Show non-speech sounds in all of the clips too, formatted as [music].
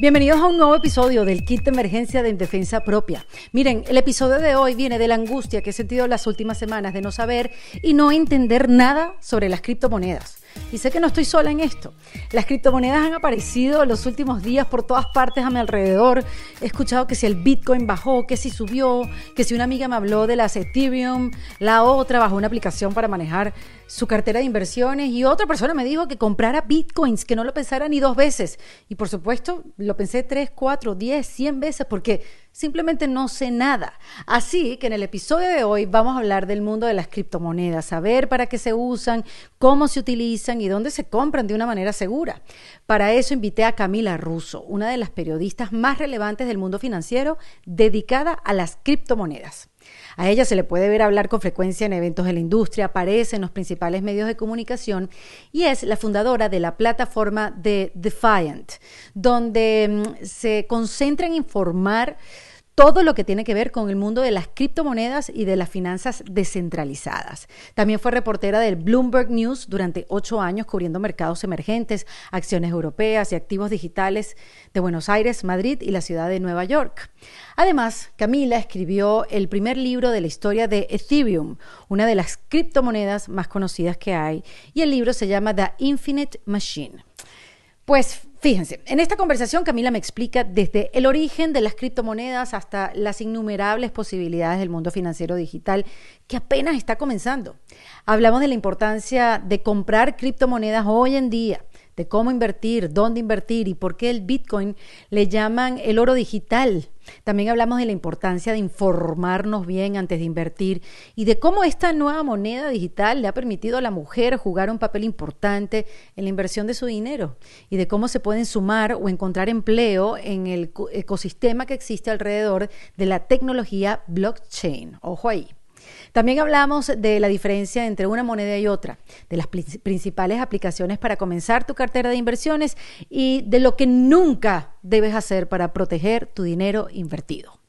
Bienvenidos a un nuevo episodio del Kit de Emergencia de Defensa Propia. Miren, el episodio de hoy viene de la angustia que he sentido las últimas semanas de no saber y no entender nada sobre las criptomonedas. Y sé que no estoy sola en esto. Las criptomonedas han aparecido los últimos días por todas partes a mi alrededor. He escuchado que si el Bitcoin bajó, que si subió, que si una amiga me habló de las Ethereum, la otra bajó una aplicación para manejar su cartera de inversiones y otra persona me dijo que comprara bitcoins, que no lo pensara ni dos veces. Y por supuesto, lo pensé tres, cuatro, diez, cien veces porque simplemente no sé nada. Así que en el episodio de hoy vamos a hablar del mundo de las criptomonedas, saber para qué se usan, cómo se utilizan y dónde se compran de una manera segura. Para eso invité a Camila Russo, una de las periodistas más relevantes del mundo financiero dedicada a las criptomonedas. A ella se le puede ver hablar con frecuencia en eventos de la industria, aparece en los principales medios de comunicación y es la fundadora de la plataforma de Defiant, donde mm, se concentra en informar todo lo que tiene que ver con el mundo de las criptomonedas y de las finanzas descentralizadas. También fue reportera del Bloomberg News durante ocho años cubriendo mercados emergentes, acciones europeas y activos digitales de Buenos Aires, Madrid y la ciudad de Nueva York. Además, Camila escribió el primer libro de la historia de Ethereum, una de las criptomonedas más conocidas que hay, y el libro se llama The Infinite Machine. Pues fíjense, en esta conversación Camila me explica desde el origen de las criptomonedas hasta las innumerables posibilidades del mundo financiero digital que apenas está comenzando. Hablamos de la importancia de comprar criptomonedas hoy en día de cómo invertir, dónde invertir y por qué el Bitcoin le llaman el oro digital. También hablamos de la importancia de informarnos bien antes de invertir y de cómo esta nueva moneda digital le ha permitido a la mujer jugar un papel importante en la inversión de su dinero y de cómo se pueden sumar o encontrar empleo en el ecosistema que existe alrededor de la tecnología blockchain. Ojo ahí. También hablamos de la diferencia entre una moneda y otra, de las principales aplicaciones para comenzar tu cartera de inversiones y de lo que nunca debes hacer para proteger tu dinero invertido.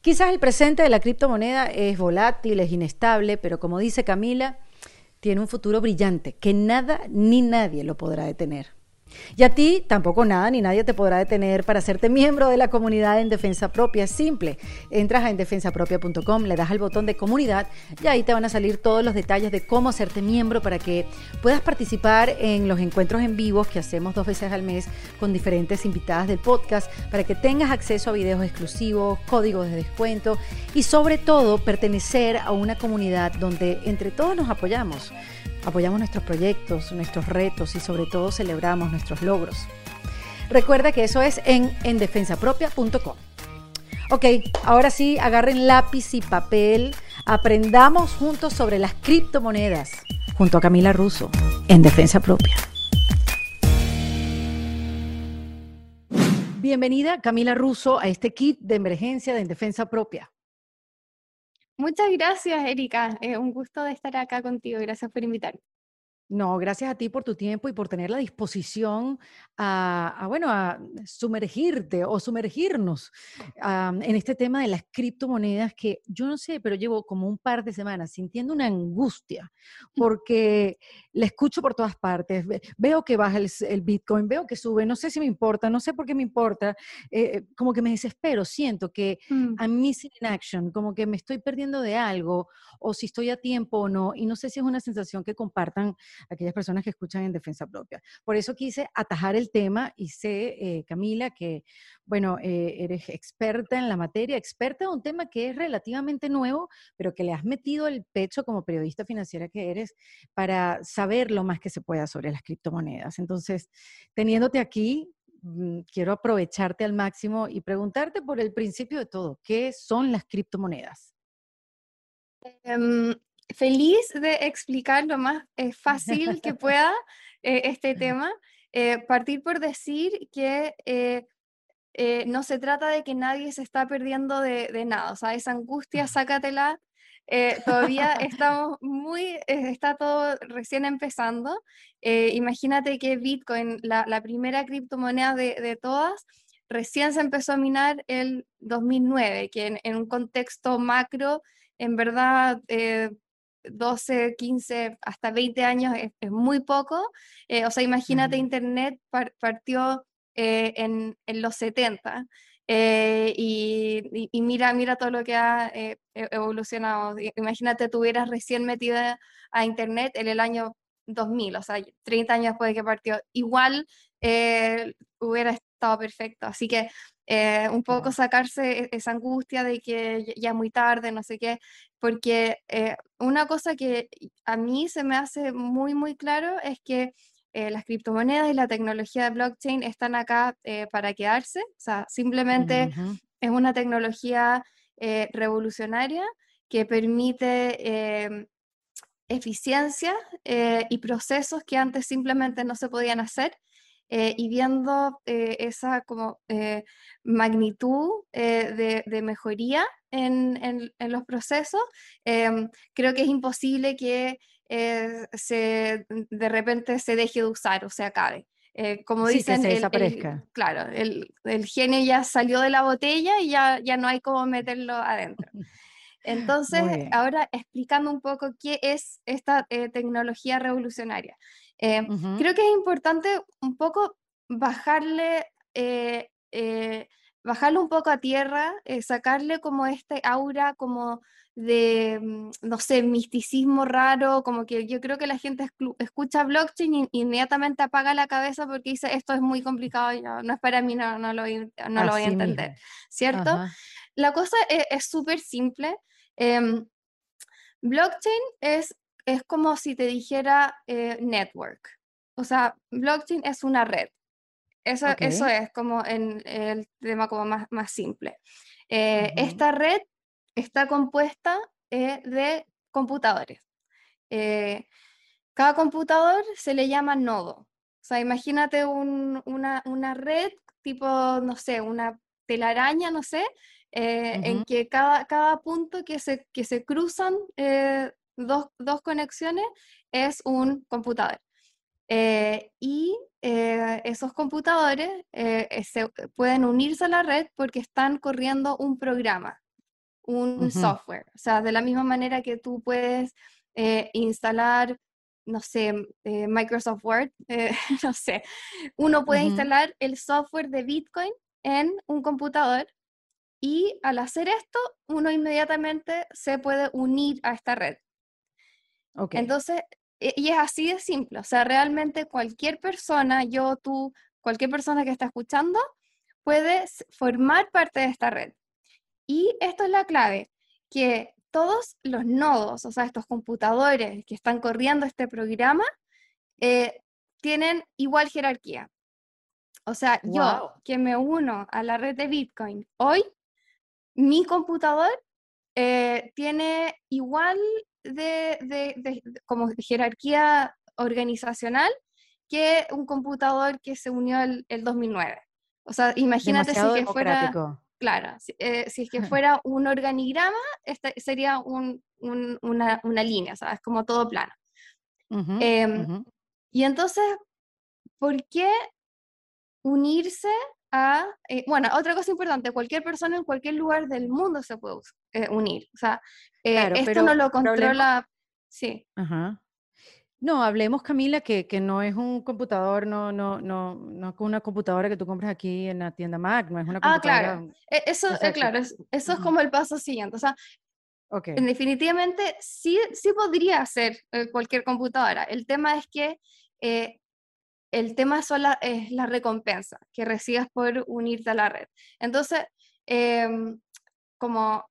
Quizás el presente de la criptomoneda es volátil, es inestable, pero como dice Camila, tiene un futuro brillante que nada ni nadie lo podrá detener. Y a ti tampoco nada ni nadie te podrá detener para hacerte miembro de la comunidad en Defensa Propia. Simple. Entras a endefensapropia.com, le das al botón de comunidad y ahí te van a salir todos los detalles de cómo hacerte miembro para que puedas participar en los encuentros en vivos que hacemos dos veces al mes con diferentes invitadas del podcast, para que tengas acceso a videos exclusivos, códigos de descuento y sobre todo pertenecer a una comunidad donde entre todos nos apoyamos. Apoyamos nuestros proyectos, nuestros retos y sobre todo celebramos nuestros logros. Recuerda que eso es en endefensapropia.com. Ok, ahora sí, agarren lápiz y papel, aprendamos juntos sobre las criptomonedas, junto a Camila Russo, en Defensa Propia. Bienvenida Camila Russo a este kit de emergencia de Defensa Propia. Muchas gracias, Erika. Es un gusto estar acá contigo. Gracias por invitarme. No, gracias a ti por tu tiempo y por tener la disposición a, bueno, a sumergirte o sumergirnos en este tema de las criptomonedas que yo no sé, pero llevo como un par de semanas sintiendo una angustia porque la escucho por todas partes. Veo que baja el, Bitcoin, veo que sube, no sé si me importa, no sé por qué me importa, eh, como que me desespero, siento que mm. I'm missing in action, como que me estoy perdiendo de algo o si estoy a tiempo o no, y no sé si es una sensación que compartan aquellas personas que escuchan en defensa propia. Por eso quise atajar el tema y sé, eh, Camila, que, bueno, eh, eres experta en la materia, experta en un tema que es relativamente nuevo, pero que le has metido el pecho como periodista financiera que eres para saber lo más que se pueda sobre las criptomonedas. Entonces, teniéndote aquí, mm, quiero aprovecharte al máximo y preguntarte por el principio de todo, ¿qué son las criptomonedas? Em, feliz de explicar lo más eh, fácil que [laughs] pueda eh, este tema. Eh, partir por decir que no se trata de que nadie se está perdiendo de, nada, o sea, esa angustia, sácatela. todavía estamos muy, está todo recién empezando. imagínate que Bitcoin, la, primera criptomoneda de, todas, recién se empezó a minar el 2009, que en, un contexto macro, en verdad, 12, 15, hasta 20 años es, muy poco. Eh, o sea, imagínate, Internet partió en, en, los 70. y, y, mira, mira todo lo que ha e, evolucionado. Imagínate, tú hubieras recién metida a Internet en el año 2000, o sea, 30 años después de que partió. Igual hubiera estado perfecto. Así que eh, un poco sacarse e-, esa angustia de que ya es muy tarde, no sé qué, porque eh, una cosa que a mí se me hace muy, muy claro es que eh, las criptomonedas y la tecnología de blockchain están acá para quedarse, o sea, simplemente es una tecnología revolucionaria que permite em, eficiencia y procesos que antes simplemente no se podían hacer eh, y viendo eh, esa como eh, magnitud de, de, mejoría en, en, los procesos, em, creo que es imposible que se, de repente se deje de usar o se acabe. como dicen, se el, claro, el, el, genio ya salió de la botella y ya, ya no hay cómo meterlo adentro. [laughs] Entonces, ahora explicando un poco qué es esta tecnología revolucionaria. Eh, creo que es importante un poco bajarle, eh, eh, bajarle un poco a tierra, sacarle como este aura como de, mm, no sé, misticismo raro, como que yo creo que la gente escucha blockchain y inmediatamente apaga la cabeza porque dice esto es muy complicado y no, es para mí, no, no lo, no lo voy a entender, ¿cierto? La cosa es súper simple. Em, blockchain es es como si te dijera eh, network. O sea, blockchain es una red. Eso, eso es como en el tema como más, más simple. Eh, esta red está compuesta eh, de computadores. cada computador se le llama nodo. O sea, imagínate una, una, red tipo, no sé, una telaraña, no sé, en que cada, cada punto que se, que se cruzan dos, dos conexiones es un computador. Eh, y eh, esos computadores eh, se pueden unirse a la red porque están corriendo un programa, un software. O sea, de la misma manera que tú puedes instalar, no sé, Microsoft Word, [laughs] no sé, uno puede instalar el software de Bitcoin en un computador y al hacer esto, uno inmediatamente se puede unir a esta red. Entonces, e, y es así de simple, o sea, realmente cualquier persona, yo, tú, cualquier persona que está escuchando, puede formar parte de esta red. Y esto es la clave, que todos los nodos, o sea, estos computadores que están corriendo este programa, eh, tienen igual jerarquía. O sea, yo que me uno a la red de Bitcoin hoy, mi computador eh, tiene igual de, como jerarquía organizacional que un computador que se unió el, el 2009. O sea, imagínate si que fuera... Claro, si, eh, si, es que [laughs] fuera un organigrama, este sería un, una, una, línea, es Como todo plano. Em, y entonces, ¿por qué unirse a, eh, bueno, otra cosa importante, cualquier persona en cualquier lugar del mundo se puede eh, unir. O sea, eh, esto no lo controla, sí. Ajá. No, hablemos, Camila, que, que, no es un computador, no, no, no, no una computadora que tú compras aquí en la tienda Mac, no es una computadora. Ah, claro. E, eso, claro, eso es como el paso siguiente. O sea, okay. definitivamente sí, sí podría ser cualquier computadora. El tema es que el tema es la recompensa que recibes por unirte a la red. Entonces, em, como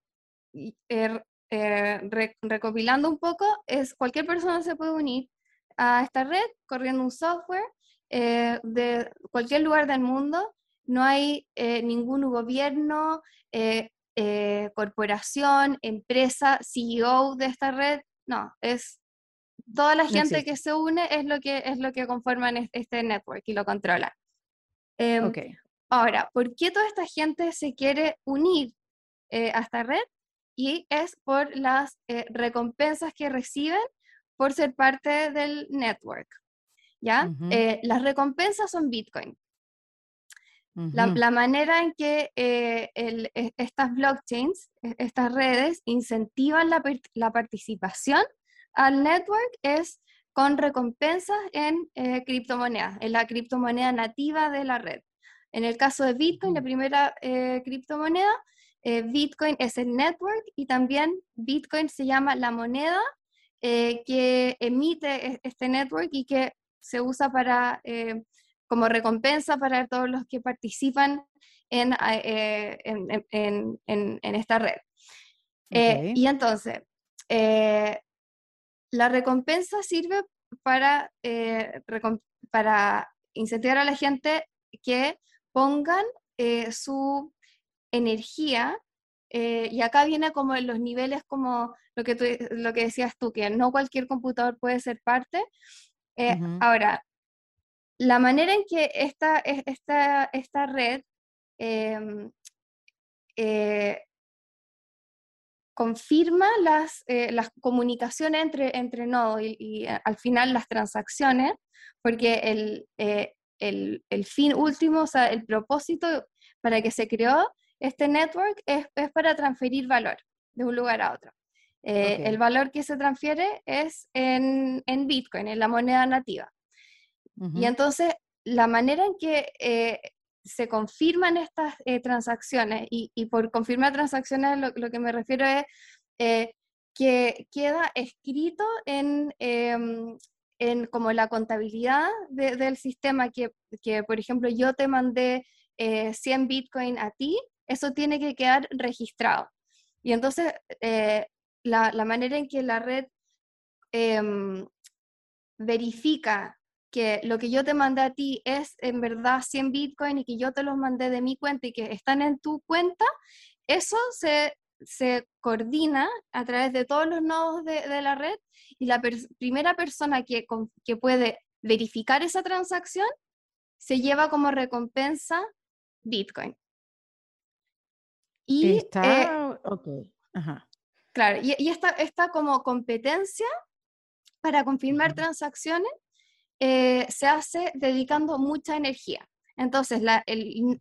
er, eh, recopilando un poco, es cualquier persona se puede unir a esta red corriendo un software eh, de cualquier lugar del mundo. No hay eh, ningún gobierno, corporación, empresa, CEO de esta red. No, es toda la gente que se une es lo que, es lo que conforman este network y lo controla. Em, ahora, ¿por qué toda esta gente se quiere unir eh, a esta red? Y es por las eh, recompensas que reciben por ser parte del network. ¿Ya? Eh, las recompensas son Bitcoin. la, manera en que e, estas blockchains, e, estas redes, incentivan la, la participación al network es con recompensas en eh, criptomonedas, en la criptomoneda nativa de la red. en el caso de Bitcoin, la primera eh, criptomoneda, eh, Bitcoin es el network y también Bitcoin se llama la moneda eh, que emite e-, este network y que se usa para, como recompensa para todos los que participan en, en, en, esta red. y entonces, la recompensa sirve para, para incentivar a la gente que pongan eh, su energía, eh, y acá viene como en los niveles como lo que, tú, lo que decías tú, que no cualquier computador puede ser parte. Eh, ahora, la manera en que esta, esta, esta red em, confirma las, las comunicaciones entre, entre nodos y, y, al final las transacciones, porque el, el, fin último, o sea, el propósito para que se creó este network es, para transferir valor de un lugar a otro. Eh, el valor que se transfiere es en, Bitcoin, en la moneda nativa. Y entonces, la manera en que eh, se confirman estas eh, transacciones, y, por confirmar transacciones lo, que me refiero es que queda escrito en, em, en como la contabilidad del sistema que, que, por ejemplo, yo te mandé 100 eh, Bitcoin a ti, eso tiene que quedar registrado. Y entonces, eh, la, la, manera en que la red em, verifica que lo que yo te mandé a ti es en verdad 100 Bitcoin y que yo te los mandé de mi cuenta y que están en tu cuenta, eso se se coordina a través de todos los nodos de, la red y la primera persona que, que puede verificar esa transacción se lleva como recompensa Bitcoin. Y, Está, eh, Claro, y, esta, como competencia para confirmar transacciones eh, se hace dedicando mucha energía. Entonces,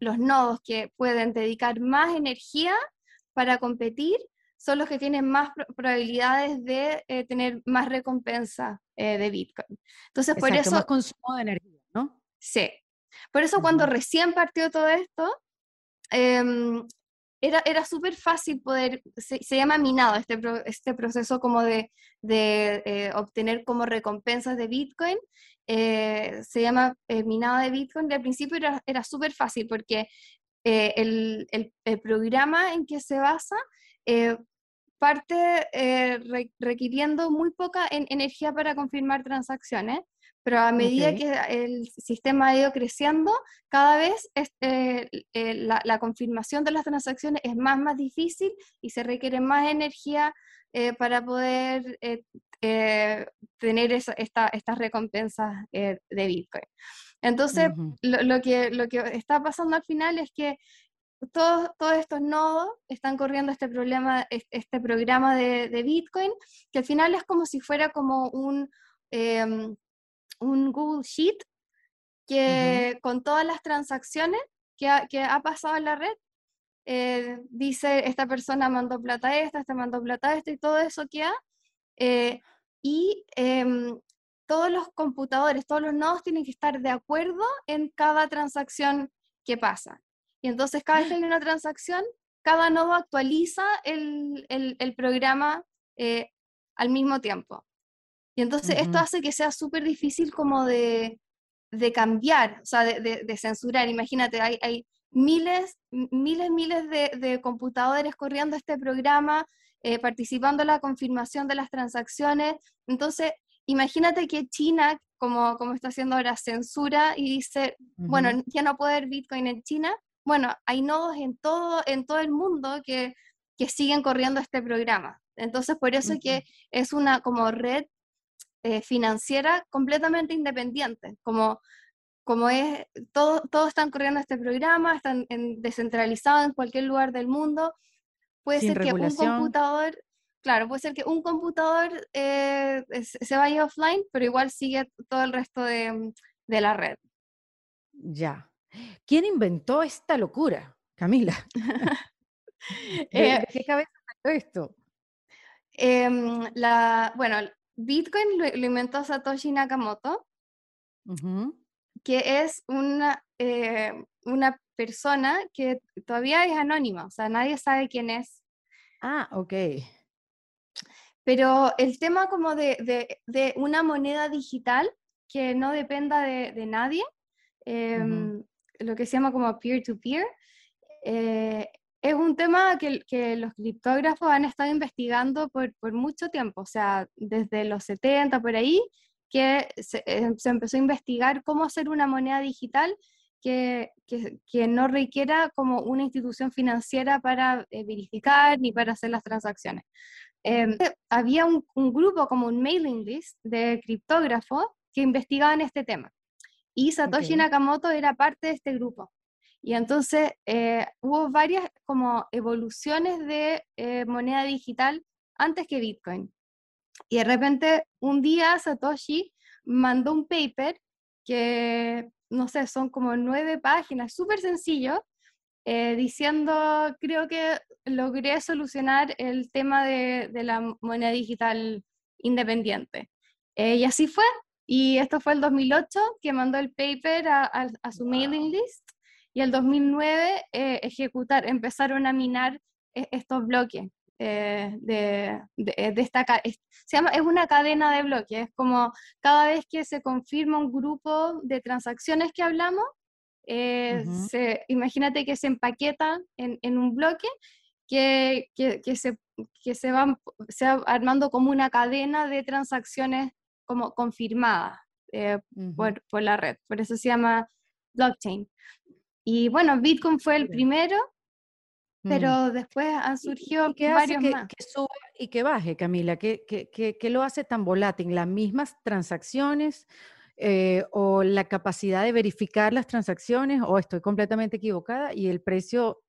los nodos que pueden dedicar más energía para competir son los que tienen más probabilidades de eh, tener más recompensa eh, de Bitcoin. Entonces, por eso... Más consumo de energía, ¿no? Sí. Por eso cuando recién partió todo esto, em, era, era súper fácil poder, se, llama minado este, este proceso como de, de eh, obtener como recompensas de Bitcoin, se llama minado de Bitcoin, al principio era, era súper fácil porque eh, el, el, programa en que se basa eh, parte eh, requiriendo muy poca energía para confirmar transacciones, pero a medida que el sistema ha ido creciendo, cada vez la, la, confirmación de las transacciones es más, más difícil y se requiere más energía para poder tener esa, esta, estas recompensas de Bitcoin. Entonces, lo, que, lo que está pasando al final es que todos, todos estos nodos están corriendo este, problema, este programa de, Bitcoin, que al final es como si fuera como un, em, un Google Sheet que con todas las transacciones que ha, que ha pasado en la red, eh, dice esta persona mandó plata a esta, esta mandó plata a esta y todo eso que ha. Eh, y em, todos los computadores, todos los nodos tienen que estar de acuerdo en cada transacción que pasa. Y entonces cada vez que hay una transacción, cada nodo actualiza el, el, programa eh, al mismo tiempo. Y entonces esto hace que sea súper difícil como de, de, cambiar, o sea, de, de, censurar. Imagínate, hay, hay, miles, miles, miles de, computadores corriendo este programa, eh, participando en la confirmación de las transacciones. Entonces, imagínate que China, como, como está haciendo ahora, censura y dice, bueno, ya no puede haber Bitcoin en China. Bueno, hay nodos en todo, en todo el mundo que, que siguen corriendo este programa. Entonces, por eso es que es una como red eh, financiera completamente independiente, como, como es, todos todo están corriendo este programa, están descentralizados en cualquier lugar del mundo. Puede ser que un computador claro, puede ser que un computador eh, se vaya offline, pero igual sigue todo el resto de, la red. Ya. ¿Quién inventó esta locura, Camila? [laughs] [laughs] ¿De, qué eh, cabeza salió esto? Em, la, bueno, Bitcoin lo, inventó Satoshi Nakamoto, que es una, eh, una persona que todavía es anónima, o sea, nadie sabe quién es. Ah, ok. Pero el tema como de, una moneda digital que no dependa de, nadie, em, lo que se llama como peer-to-peer, eh, es un tema que, los criptógrafos han estado investigando por, mucho tiempo, o sea, desde los 70 por ahí, que se, eh, empezó a investigar cómo hacer una moneda digital que, no requiera como una institución financiera para eh, verificar ni para hacer las transacciones. Em, había un, grupo como un mailing list de criptógrafos que investigaban este tema. Y Satoshi Nakamoto era parte de este grupo. Y entonces eh, hubo varias como evoluciones de eh, moneda digital antes que Bitcoin. Y de repente un día Satoshi mandó un paper que, no sé, son como nueve páginas, súper sencillo, eh, diciendo, creo que logré solucionar el tema de, la moneda digital independiente. y así fue. Y esto fue el 2008 que mandó el paper a, su mailing list y el 2009 eh, ejecutar, empezaron a minar e, estos bloques. Eh, de, de, esta, es, se llama, es una cadena de bloques, es como cada vez que se confirma un grupo de transacciones que hablamos, eh, se, imagínate que se empaqueta en, en un bloque que, que, que, se, que se, va, se va armando como una cadena de transacciones como confirmadas por, por la red, por eso se llama blockchain. Y bueno, Bitcoin fue el primero, pero después han surgido ¿Y qué varios hace que, más. que suba y que baje, Camila? ¿Qué, qué, qué, lo hace tan volátil? ¿Las mismas transacciones eh, o la capacidad de verificar las transacciones o estoy completamente equivocada y el precio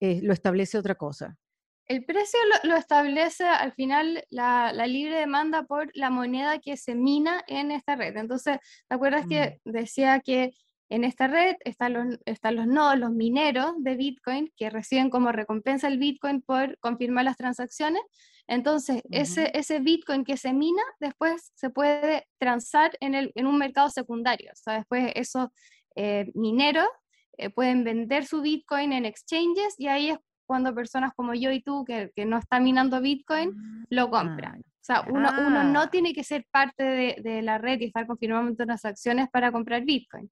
eh, lo establece otra cosa? El precio lo, establece al final la, la, libre demanda por la moneda que se mina en esta red. Entonces, ¿te acuerdas que mm. decía que en esta red están los, están los nodos, los mineros de Bitcoin, que reciben como recompensa el Bitcoin por confirmar las transacciones. Entonces, ese, ese Bitcoin que se mina, después se puede transar en, el, en un mercado secundario. O sea, después esos eh, mineros eh, pueden vender su Bitcoin en exchanges y ahí es cuando personas como yo y tú, que, que no están minando Bitcoin, lo ah, compran. O sea, uno, uno, no ah. tiene que ser parte de, de, la red y estar confirmando transacciones para comprar Bitcoin.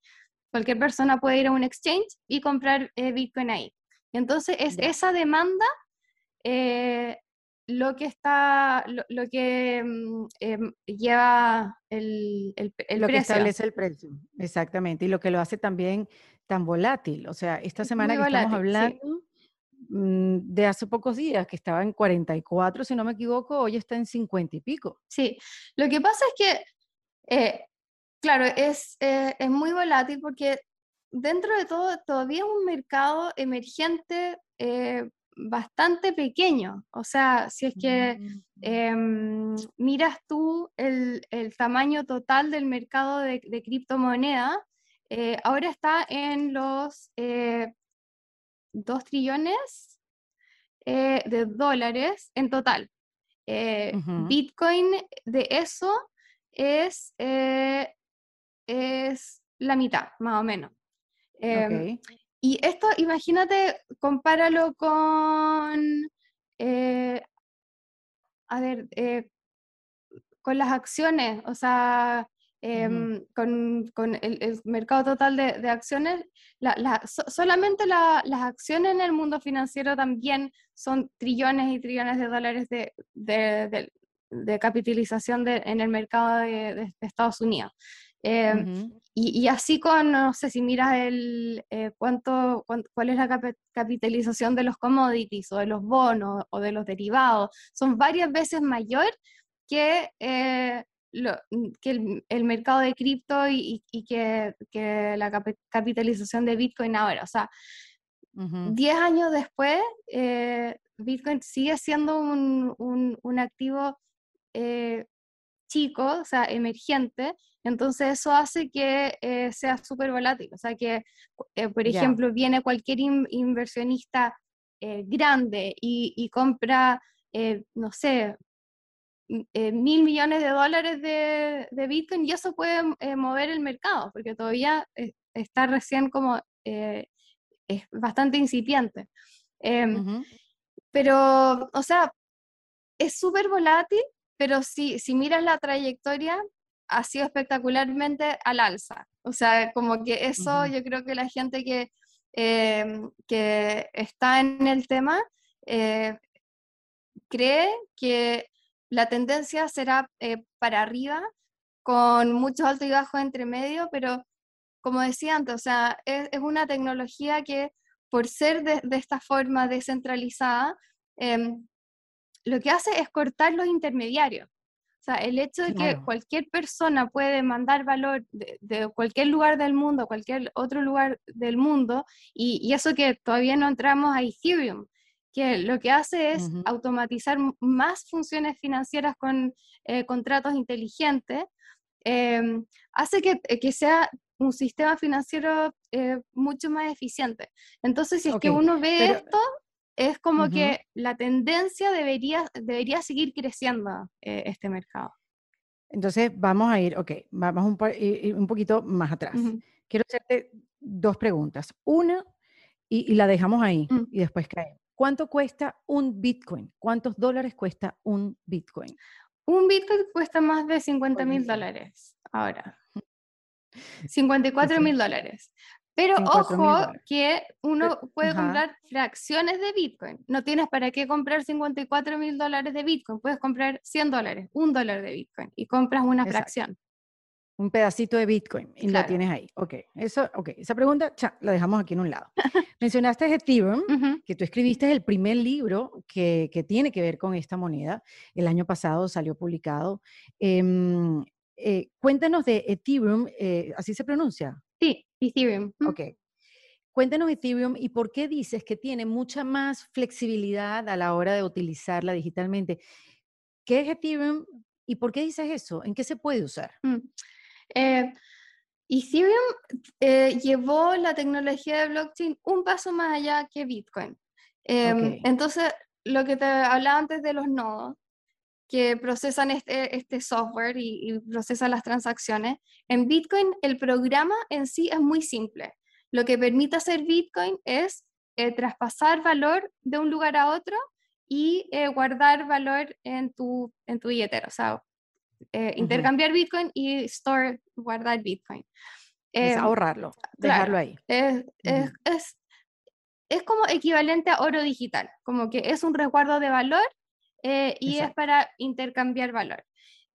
Cualquier persona puede ir a un exchange y comprar eh, Bitcoin ahí. entonces es esa demanda eh, lo que está, lo, que mm, em, lleva el, el, el lo precio. que establece el precio, exactamente, y lo que lo hace también tan volátil. O sea, esta semana que estamos hablando mm, de hace pocos días, que estaba en 44, si no me equivoco, hoy está en 50 y pico. Sí, lo que pasa es que eh, Claro, es, eh, es muy volátil porque dentro de todo todavía es un mercado emergente eh, bastante pequeño. O sea, si es que mm. em, miras tú el, tamaño total del mercado de, de criptomonedas, eh, ahora está en los 2 trillones de dólares en total. Bitcoin de eso es es la mitad, más o menos. Em, y esto, imagínate, compáralo con, eh, a ver, eh, con las acciones, o sea, em, con, el, mercado total de, acciones, solamente las acciones en el mundo financiero también son trillones y trillones de dólares de, de capitalización en el mercado de, Estados Unidos. Em, y, así con, no sé si miras el, eh, cuánto, cuál es la capitalización de los commodities o de los bonos o de los derivados, son varias veces mayor que, eh, mm, que el, mercado de cripto y, que, que, la capitalización de Bitcoin ahora. O sea, 10 años después, eh, Bitcoin sigue siendo un, un, un activo chico, o sea, emergente, entonces eso hace que eh, sea súper volátil, o sea que, eh, por ejemplo, viene cualquier inversionista eh, grande y, compra, no sé, mil millones de dólares de, de, Bitcoin y eso puede mover el mercado, porque todavía está recién como es bastante incipiente. Em, pero, o sea, es súper volátil, pero si, si miras la trayectoria, ha sido espectacularmente al alza. O sea, como que eso yo creo que la gente que, em, que está en el tema eh, cree que la tendencia será eh, para arriba, con muchos altos y bajos entre medio, pero como decía antes, o sea, es, una tecnología que por ser de, esta forma descentralizada, em, lo que hace es cortar los intermediarios. O sea, el hecho de que cualquier persona puede mandar valor de, cualquier lugar del mundo, cualquier otro lugar del mundo, y, y, eso que todavía no entramos a Ethereum, que lo que hace es automatizar más funciones financieras con eh, contratos inteligentes, em, hace que, eh, que, sea un sistema financiero eh, mucho más eficiente. Entonces, si es que uno ve esto, es como que la tendencia debería, debería seguir creciendo este mercado. Entonces, vamos a ir, ok, vamos un, un poquito más atrás. Quiero hacerte dos preguntas. Una, y, la dejamos ahí, mm. y después caemos. ¿Cuánto cuesta un Bitcoin? ¿Cuántos dólares cuesta un Bitcoin? Un Bitcoin cuesta más de 50 mil dólares ahora. 54 mil dólares. Pero ojo que uno puede comprar fracciones de Bitcoin. No tienes para qué comprar 54 mil dólares de Bitcoin. Puedes comprar 100 dólares, un dólar de Bitcoin y compras una fracción un pedacito de Bitcoin y lo tienes ahí. Ok, eso, okay. esa pregunta ya, la dejamos aquí en un lado. [laughs] Mencionaste Ethereum, que tú escribiste el primer libro que, que, tiene que ver con esta moneda. El año pasado salió publicado. Em, eh, cuéntanos de Ethereum, eh, ¿así se pronuncia? Sí, Ethereum. Ok. Cuéntanos Ethereum y por qué dices que tiene mucha más flexibilidad a la hora de utilizarla digitalmente. ¿Qué es Ethereum y por qué dices eso? ¿En qué se puede usar? Mm. Eh, Ethereum eh, llevó la tecnología de blockchain un paso más allá que Bitcoin. Em, entonces, lo que te hablaba antes de los nodos, que procesan este, este software y, procesan las transacciones, en Bitcoin el programa en sí es muy simple. Lo que permite hacer Bitcoin es eh, traspasar valor de un lugar a otro y guardar valor en tu, en tu billetera. O sea, eh, intercambiar Bitcoin y store, guardar Bitcoin. es em, ahorrarlo, dejarlo ahí. Es, es, es, como equivalente a oro digital, como que es un resguardo de valor eh, y es para intercambiar valor.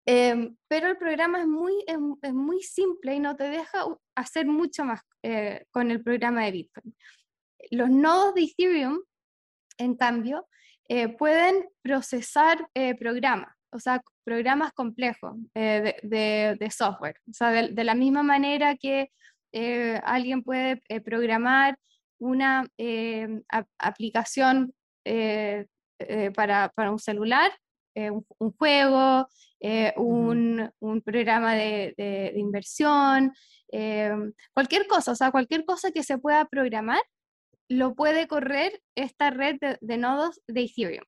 Em, pero el programa es muy, es, muy simple y no te deja hacer mucho más eh, con el programa de Bitcoin. Los nodos de Ethereum, en cambio, pueden procesar programas o sea, programas complejos eh, de, software. O sea, de, la misma manera que eh, alguien puede eh, programar una aplicación para, un celular, un, juego, un, un, programa de, inversión, cualquier cosa, o sea, cualquier cosa que se pueda programar, lo puede correr esta red de nodos de Ethereum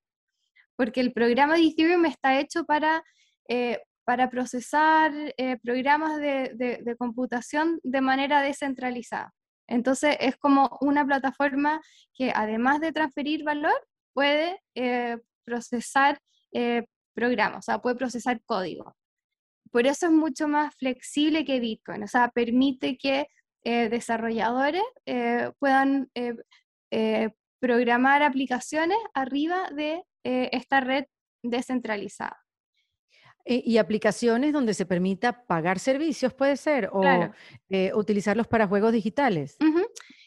porque el programa de Ethereum está hecho para, eh, para procesar eh, programas de, computación de manera descentralizada. Entonces es como una plataforma que además de transferir valor, puede eh, procesar programas, o sea, puede procesar código. Por eso es mucho más flexible que Bitcoin, o sea, permite que desarrolladores puedan programar aplicaciones arriba de eh, esta red descentralizada. Eh, ¿Y aplicaciones donde se permita pagar servicios, puede ser? ¿O eh, utilizarlos para juegos digitales?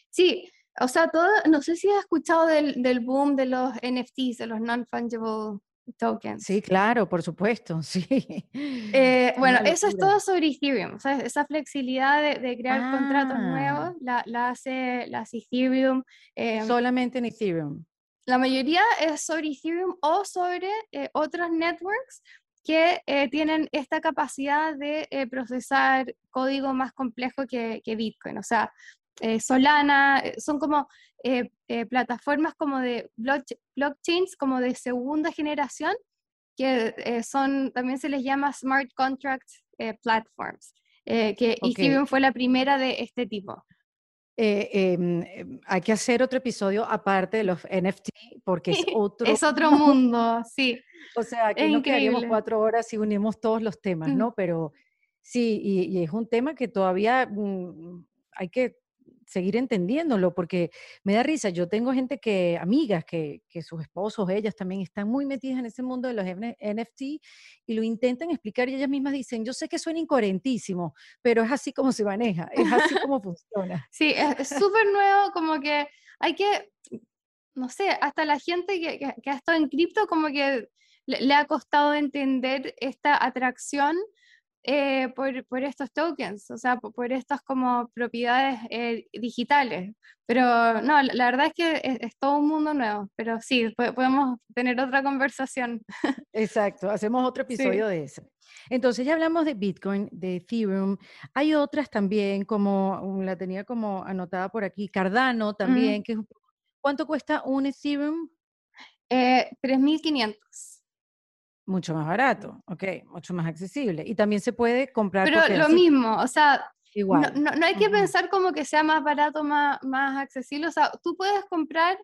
Sí, o sea, todo, no sé si has escuchado del, del boom de los NFTs, de los non-fungible tokens. Sí, claro, por supuesto, [laughs] sí. bueno, eso es todo sobre Ethereum. esa flexibilidad de, crear contratos nuevos ah. la, la, hace, la Ethereum. Solamente en Ethereum. La mayoría es sobre Ethereum o sobre eh, otros networks que eh, tienen esta capacidad de eh, procesar código más complejo que, Bitcoin. O sea, Solana, son como plataformas como de blockchains, como de segunda generación, que son, también se les llama Smart Contract Platforms, que Ethereum fue la primera de este tipo. Eh, em, hay que hacer otro episodio aparte de los NFT porque es [laughs] otro, es otro mundo, sí. [laughs] O sea, aquí nos quedaríamos cuatro horas si unimos todos los temas, ¿no? Pero sí, y, es un tema que todavía mm, hay que seguir entendiéndolo, porque me da risa. Yo tengo gente que, amigas, que, que, sus esposos, ellas también están muy metidas en ese mundo de los NFT y lo intentan explicar y ellas mismas dicen, yo sé que suena incoherentísimo, pero es así como se maneja, es así [laughs] como funciona. Sí, es súper nuevo, como que hay que, no sé, hasta la gente que, que, ha estado en cripto como que le ha costado entender esta atracción eh, por, por, estos tokens, o sea, por, estas como propiedades eh, digitales. Pero no, la, verdad es que es, todo un mundo nuevo, pero sí, podemos tener otra conversación. [laughs] Exacto, hacemos otro episodio de eso. Entonces ya hablamos de Bitcoin, de Ethereum, hay otras también, como la tenía como anotada por aquí, Cardano también, que ¿cuánto cuesta un Ethereum? Eh, 3.500. Mucho más barato, ok, mucho más accesible. Y también se puede comprar. Pero lo mismo, o sea, Igual. No, no, hay que pensar como que sea más barato, más, más accesible. O sea, tú puedes comprar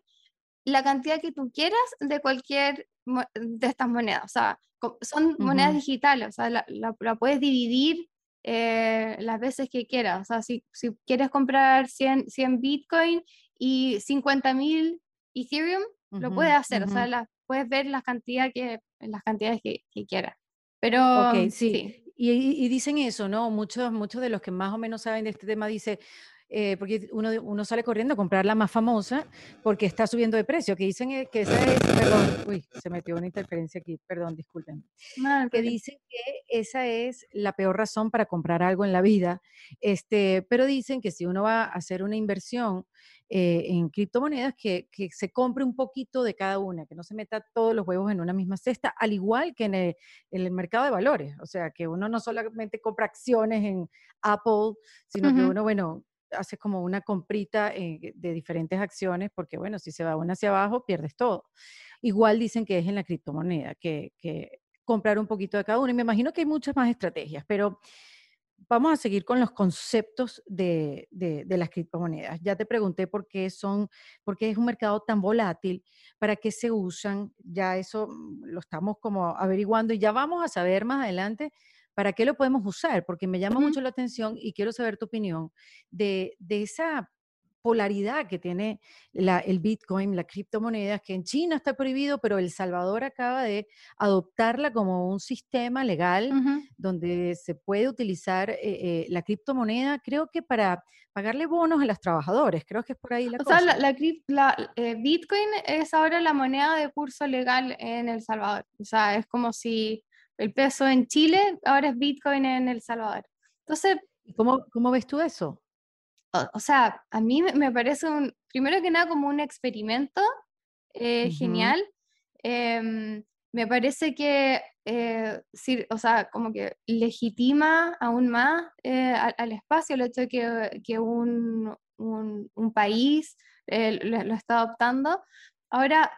la cantidad que tú quieras de cualquier de estas monedas. O sea, son monedas digitales, o sea, la, la, puedes dividir eh, las veces que quieras. O sea, si, si quieres comprar 100, 100 Bitcoin y 50.000 Ethereum, lo puedes hacer. O sea, la, puedes ver las cantidades que, las cantidades que, que quieras. Pero okay, sí. Y, y, dicen eso, ¿no? Muchos, muchos de los que más o menos saben de este tema dicen, eh, porque uno, uno sale corriendo a comprar la más famosa porque está subiendo de precio, que dicen eh, que esa es, perdón, [laughs] uy, se metió una interferencia aquí, perdón, disculpen, que dicen que esa es la peor razón para comprar algo en la vida, este, pero dicen que si uno va a hacer una inversión eh, en criptomonedas, que, que, se compre un poquito de cada una, que no se meta todos los huevos en una misma cesta, al igual que en el, en el mercado de valores, o sea, que uno no solamente compra acciones en Apple, sino que uno, bueno, haces como una comprita eh, de diferentes acciones, porque bueno, si se va una hacia abajo, pierdes todo. Igual dicen que es en la criptomoneda, que, comprar un poquito de cada uno. Y me imagino que hay muchas más estrategias, pero vamos a seguir con los conceptos de, las criptomonedas. Ya te pregunté por qué son, por qué es un mercado tan volátil, para qué se usan, ya eso mm, lo estamos como averiguando y ya vamos a saber más adelante ¿para qué lo podemos usar? Porque me llama mucho la atención y quiero saber tu opinión de, esa polaridad que tiene el Bitcoin, la criptomoneda, que en China está prohibido, pero El Salvador acaba de adoptarla como un sistema legal donde se puede utilizar eh, eh, la criptomoneda, creo que para pagarle bonos a los trabajadores, creo que es por ahí la cosa. O sea, la, eh, Bitcoin es ahora la moneda de curso legal en El Salvador, o sea, es como si el peso en Chile, ahora es Bitcoin en El Salvador. Entonces... ¿Cómo, cómo ves tú eso? O, sea, a mí me parece un, primero que nada como un experimento eh, genial. Em, me parece que, eh, o sea, como que legitima aún más eh, al, espacio el hecho de que, que un, un, un, país lo, lo, está adoptando. Ahora,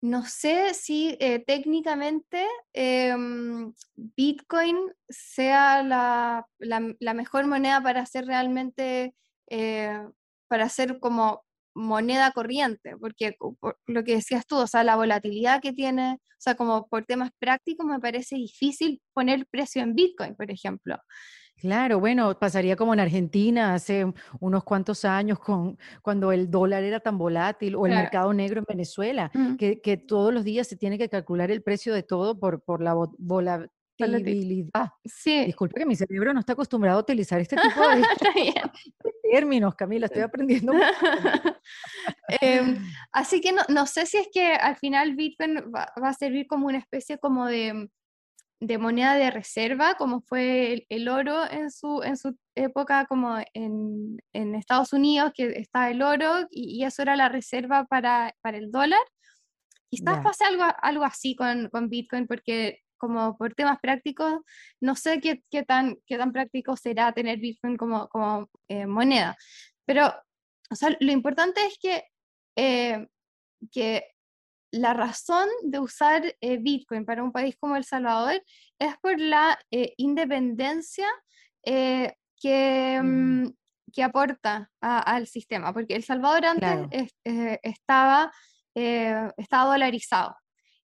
no sé si eh, técnicamente em, Bitcoin sea la, mejor moneda para hacer realmente, eh, para hacer como moneda corriente, porque lo que decías tú, o sea, la volatilidad que tiene, o sea, como por temas prácticos me parece difícil poner precio en Bitcoin, por ejemplo. Claro, bueno, pasaría como en Argentina hace unos cuantos años con, cuando el dólar era tan volátil o el mercado negro en Venezuela, que, todos los días se tiene que calcular el precio de todo por, por la volatilidad. Sí. Disculpe que mi cerebro no está acostumbrado a utilizar este tipo de, [laughs] términos, Camila, estoy aprendiendo. [laughs] Em, así que no, sé si es que al final Bitcoin va, va a servir como una especie como de de moneda de reserva, como fue el, oro en su, en su época, como en, en, Estados Unidos, que está el oro, y, eso era la reserva para, para el dólar. Quizás pase algo, algo así con, con, Bitcoin, porque como por temas prácticos, no sé qué, qué, tan, qué tan práctico será tener Bitcoin como, como eh, moneda. Pero, o sea, lo importante es que, eh, que la razón de usar eh, Bitcoin para un país como El Salvador es por la eh, independencia eh, que, mm. Que aporta al sistema, porque El Salvador antes estaba, estaba dolarizado.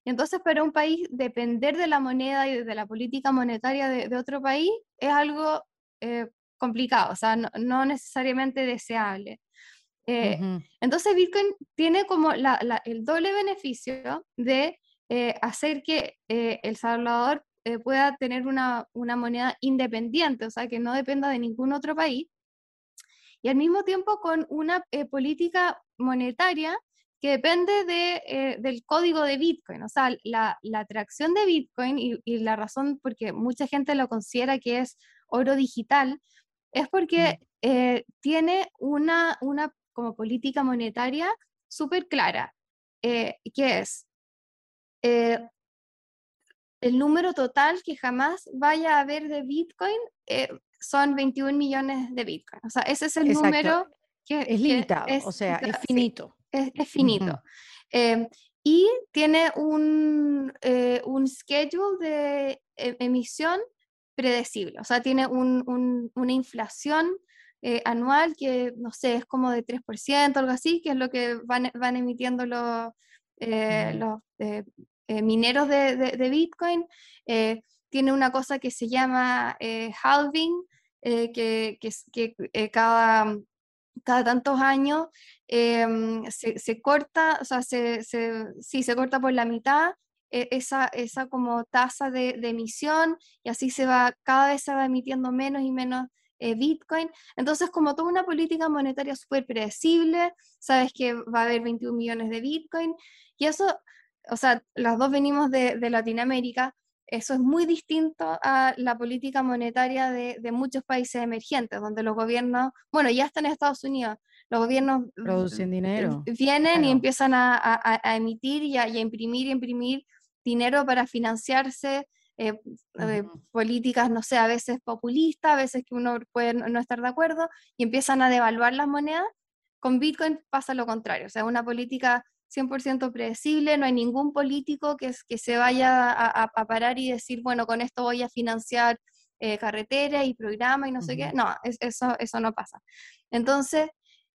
Y entonces para un país depender de la moneda y de la política monetaria de, otro país es algo complicado, o sea, no, necesariamente deseable. Entonces Bitcoin tiene como el doble beneficio de hacer que El Salvador pueda tener una, una moneda independiente, o sea, que no dependa de ningún otro país y al mismo tiempo con una eh, política monetaria que depende de, eh, del código de Bitcoin. O sea, la, la atracción de Bitcoin y, la razón por que mucha gente lo considera que es oro digital es porque mm. eh, tiene una, una como política monetaria súper clara, que es el número total que jamás vaya a haber de Bitcoin son 21 millones de Bitcoin. O sea, ese es el número que es limitado, o sea, es finito. es, finito. Em, y tiene un, eh, un schedule de emisión predecible, o sea, tiene un, una inflación eh, anual que, no sé, es como de 3%, algo así, que es lo que van, van emitiendo los, eh, los mineros de, de, de Bitcoin. Tiene una cosa que se llama halving, eh, que, que, eh, cada, cada tantos años em, se, se, corta, o sea, se, se, sí, se corta por la mitad esa, esa como tasa de, de, emisión y así se va, cada vez se va emitiendo menos y menos eh, Bitcoin. Entonces, como toda una política monetaria súper predecible, sabes que va a haber 21 millones de Bitcoin y eso, o sea, las dos venimos de, de Latinoamérica, eso es muy distinto a la política monetaria de, muchos países emergentes, donde los gobiernos, bueno, ya están en Estados Unidos, los gobiernos producen dinero. Vienen y empiezan a, emitir y a, imprimir y imprimir dinero para financiarse eh, eh, políticas, no sé, a veces populistas, a veces que uno puede no estar de acuerdo, y empiezan a devaluar las monedas. Con Bitcoin pasa lo contrario, o sea, una política 100% predecible, no hay ningún político que, que se vaya a, parar y decir, bueno, con esto voy a financiar eh, carretera y programa y no sé qué. No, eso, eso no pasa. Entonces,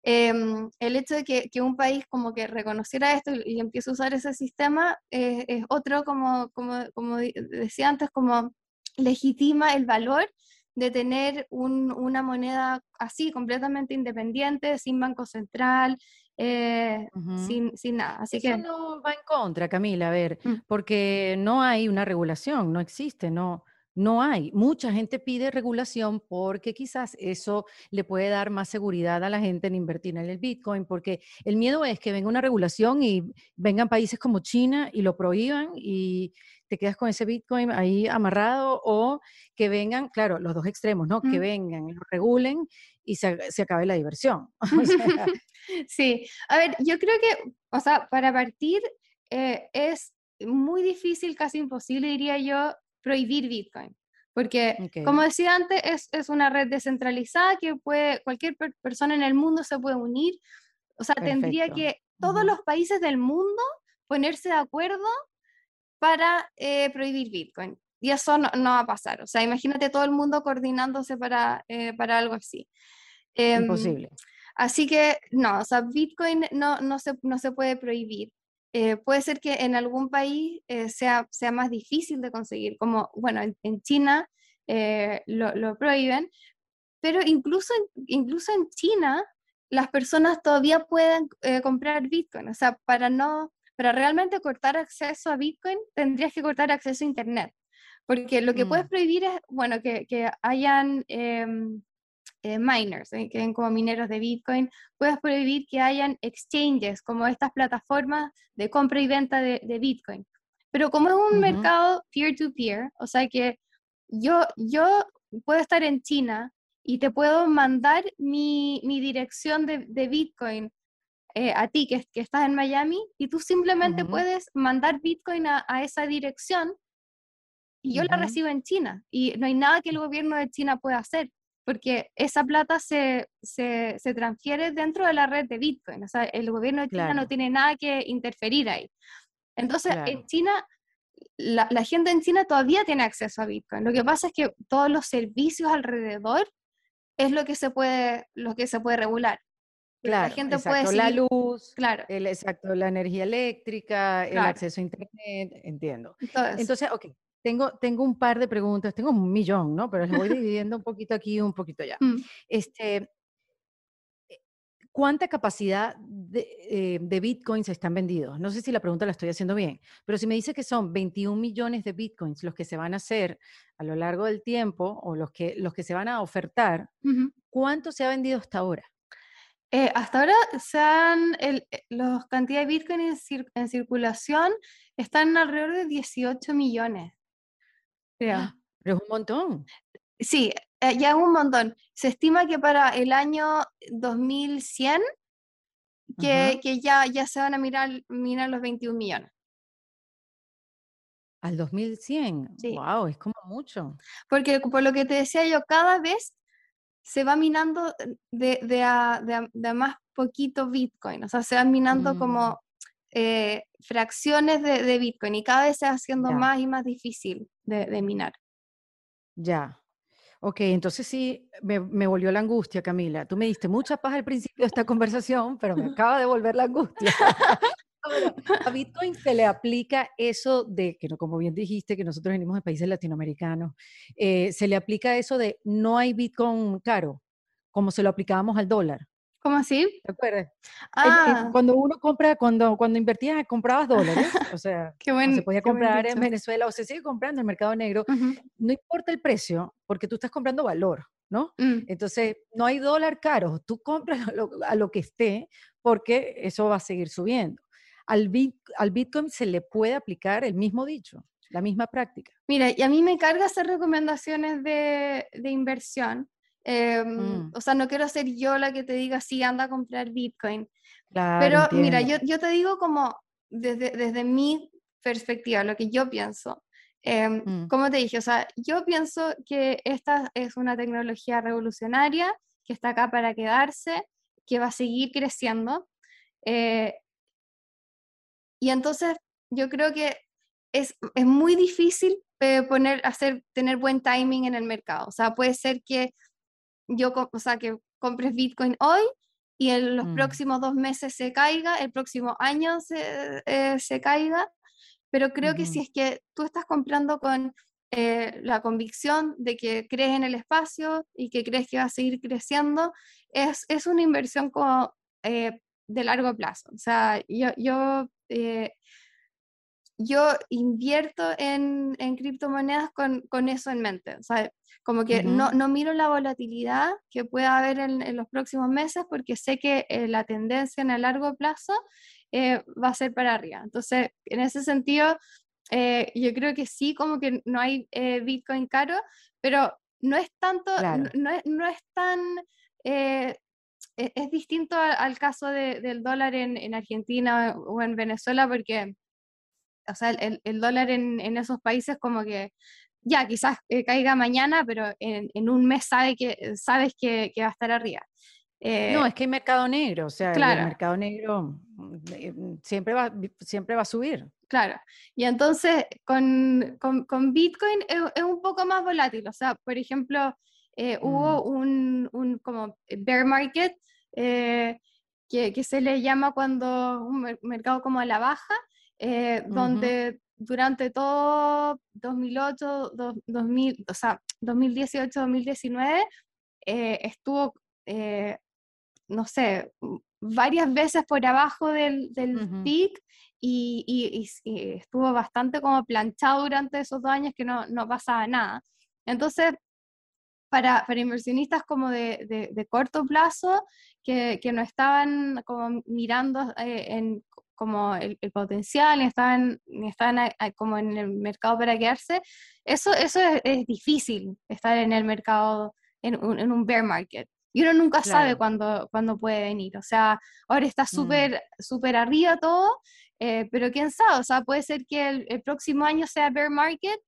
em, el hecho de que, que, un país como que reconociera esto y, empiece a usar ese sistema eh, es otro, como, como, como decía antes, como legitima el valor de tener una moneda así, completamente independiente, sin banco central, eh, sin, sin, nada. Así Eso que no va en contra, Camila, a ver, mm. porque no hay una regulación, no existe, no, no hay. Mucha gente pide regulación porque quizás eso le puede dar más seguridad a la gente en invertir en el Bitcoin, porque el miedo es que venga una regulación y vengan países como China y lo prohíban y te quedas con ese Bitcoin ahí amarrado o que vengan, claro, los dos extremos, ¿no? Que vengan, lo regulen y se, se acabe la diversión. [laughs] [laughs] sí, a ver, yo creo que, o sea, para partir eh, es muy difícil, casi imposible, diría yo, prohibir Bitcoin. Porque, como decía antes, es, es, una red descentralizada que puede, cualquier persona en el mundo se puede unir. O sea, tendría que todos los países del mundo ponerse de acuerdo para eh, prohibir Bitcoin. Y eso no, no, va a pasar. O sea, imagínate todo el mundo coordinándose para, eh, para algo así. Em, Imposible. Así que no, o sea, Bitcoin no, no, se, no se puede prohibir. Eh, puede ser que en algún país eh, sea, sea más difícil de conseguir, como, bueno, en, China eh, lo, lo, prohíben, pero incluso en, incluso en China las personas todavía pueden comprar Bitcoin, o sea, para no, para realmente cortar acceso a Bitcoin tendrías que cortar acceso a Internet, porque lo que puedes mm. prohibir es, bueno, que, que hayan em, eh, miners, eh, que ven como mineros de Bitcoin, puedes prohibir que hayan exchanges, como estas plataformas de compra y venta de, Bitcoin. Pero como es un mercado peer-to-peer, o sea que yo, yo puedo estar en China y te puedo mandar mi, mi dirección de, de Bitcoin eh, a ti que, que, estás en Miami y tú simplemente puedes mandar Bitcoin a, a esa dirección y yo la recibo en China y no hay nada que el gobierno de China pueda hacer porque esa plata se, se, se, transfiere dentro de la red de Bitcoin. O sea, el gobierno de China no tiene nada que interferir ahí. Entonces, en China, la, la, gente en China todavía tiene acceso a Bitcoin. Lo que pasa es que todos los servicios alrededor es lo que se puede, lo que se puede regular. Claro, la gente exacto, puede la seguir, luz, claro, el, exacto, la energía eléctrica, el claro, acceso a internet, entiendo. eso. Entonces, ok, tengo, tengo un par de preguntas, tengo un millón, ¿no? Pero las voy dividiendo un poquito aquí y un poquito allá. Mm. Este, ¿Cuánta capacidad de, eh, de, bitcoins están vendidos? No sé si la pregunta la estoy haciendo bien, pero si me dice que son 21 millones de bitcoins los que se van a hacer a lo largo del tiempo o los que, los que se van a ofertar. ¿cuánto se ha vendido hasta ahora? Eh, hasta ahora se han, el, eh, los cantidad de Bitcoin en, cir- en circulación están alrededor de 18 millones, [gasps] Pero es un montón. Sí, eh, ya es un montón. Se estima que para el año 2100 que, Ajá. que ya, ya se van a mirar, mirar los 21 millones. Al 2100. Sí. Wow, es como mucho. Porque por lo que te decía yo, cada vez se va minando de, de, a, de, a, de a más poquito Bitcoin. O sea, se van minando Mm, como eh, fracciones de, de Bitcoin y cada vez se va haciendo ya, más y más difícil de, de minar. ya. Ok, entonces sí, me, me volvió la angustia, Camila. Tú me diste mucha paz al principio de esta conversación, pero me acaba de volver la angustia. [laughs] Ahora, a Bitcoin se le aplica eso de, que no, como bien dijiste, que nosotros venimos de países latinoamericanos, eh, se le aplica eso de no hay Bitcoin caro, como se lo aplicábamos al dólar. ¿Cómo así? ¿Te acuerdas? Ah, cuando uno compra, cuando, cuando invertías, comprabas dólares, o sea, o se buen, podía buen comprar en. Venezuela o se sigue comprando en el mercado negro, Ujú, no importa el precio, porque tú estás comprando valor, ¿no? mm. Entonces, no hay dólar caro, tú compras a lo, a lo que esté, porque eso va a seguir subiendo. Al, bit- al Bitcoin se le puede aplicar el mismo dicho, la misma práctica. Mira, y a mí me carga hacer recomendaciones de, de inversión. Em, Mm, o sea, no quiero ser yo la que te diga, sí, anda a comprar Bitcoin. claro, Pero mira, entiendo. yo, yo te digo como desde, desde mi perspectiva, lo que yo pienso. Em, Mm, como te dije, o sea, yo pienso que esta es una tecnología revolucionaria que está acá para quedarse, que va a seguir creciendo. eh, y entonces yo creo que es, es muy difícil eh, poner, hacer, tener buen timing en el mercado. O sea, puede ser que yo, o sea, que compres Bitcoin hoy y en los mm, próximos dos meses se caiga, el próximo año se, eh, se caiga, pero creo que si es que tú estás comprando con eh, la convicción de que crees en el espacio y que crees que va a seguir creciendo, es, es una inversión como, eh, de largo plazo. O sea, yo, yo, yo invierto en, en criptomonedas con, con eso en mente. O sea, como que no, miro la volatilidad que pueda haber en, en los próximos meses porque sé que eh, la tendencia en el largo plazo eh, va a ser para arriba. Entonces, en ese sentido, eh, yo creo que sí, como que no hay Bitcoin caro, pero no es tanto, no, Claro, no es, no es tan... e- es distinto al caso de- del dólar en, en Argentina o en Venezuela porque o sea, el, el- dólar en, en esos países como que ya quizás eh, caiga mañana, pero en, en un mes sabe que, sabes que, que va a estar arriba. No, Eh, es que hay mercado negro, o sea, y el claro, mercado negro mm, eh, mm, siempre va, siempre va a subir. claro. Y entonces con, con, con Bitcoin es, es un poco más volátil. O sea, por ejemplo, eh, Mm, hubo un, un como bear market eh, que, que se le llama cuando un mer- mercado como a la baja, eh, donde durante todo 2008, do- 2000, o sea, 2018, 2019, eh, estuvo, eh, no sé, m- varias veces por abajo del, del peak y, y- y s- y estuvo bastante como planchado durante esos dos años que no, no pasaba nada. Entonces, para, para inversionistas como de, de- de corto plazo, que, que no estaban como mirando eh, en como el, el potencial, ni estaban, ni estaban a- a- como en el mercado para quedarse, eso, eso es, es difícil, estar en el mercado, en un, en un bear market. Y uno nunca sabe claro. cuándo, cuándo puede venir. O sea, ahora está mm, súper súper arriba todo, eh, pero quién sabe, o sea, puede ser que el, el próximo año sea bear market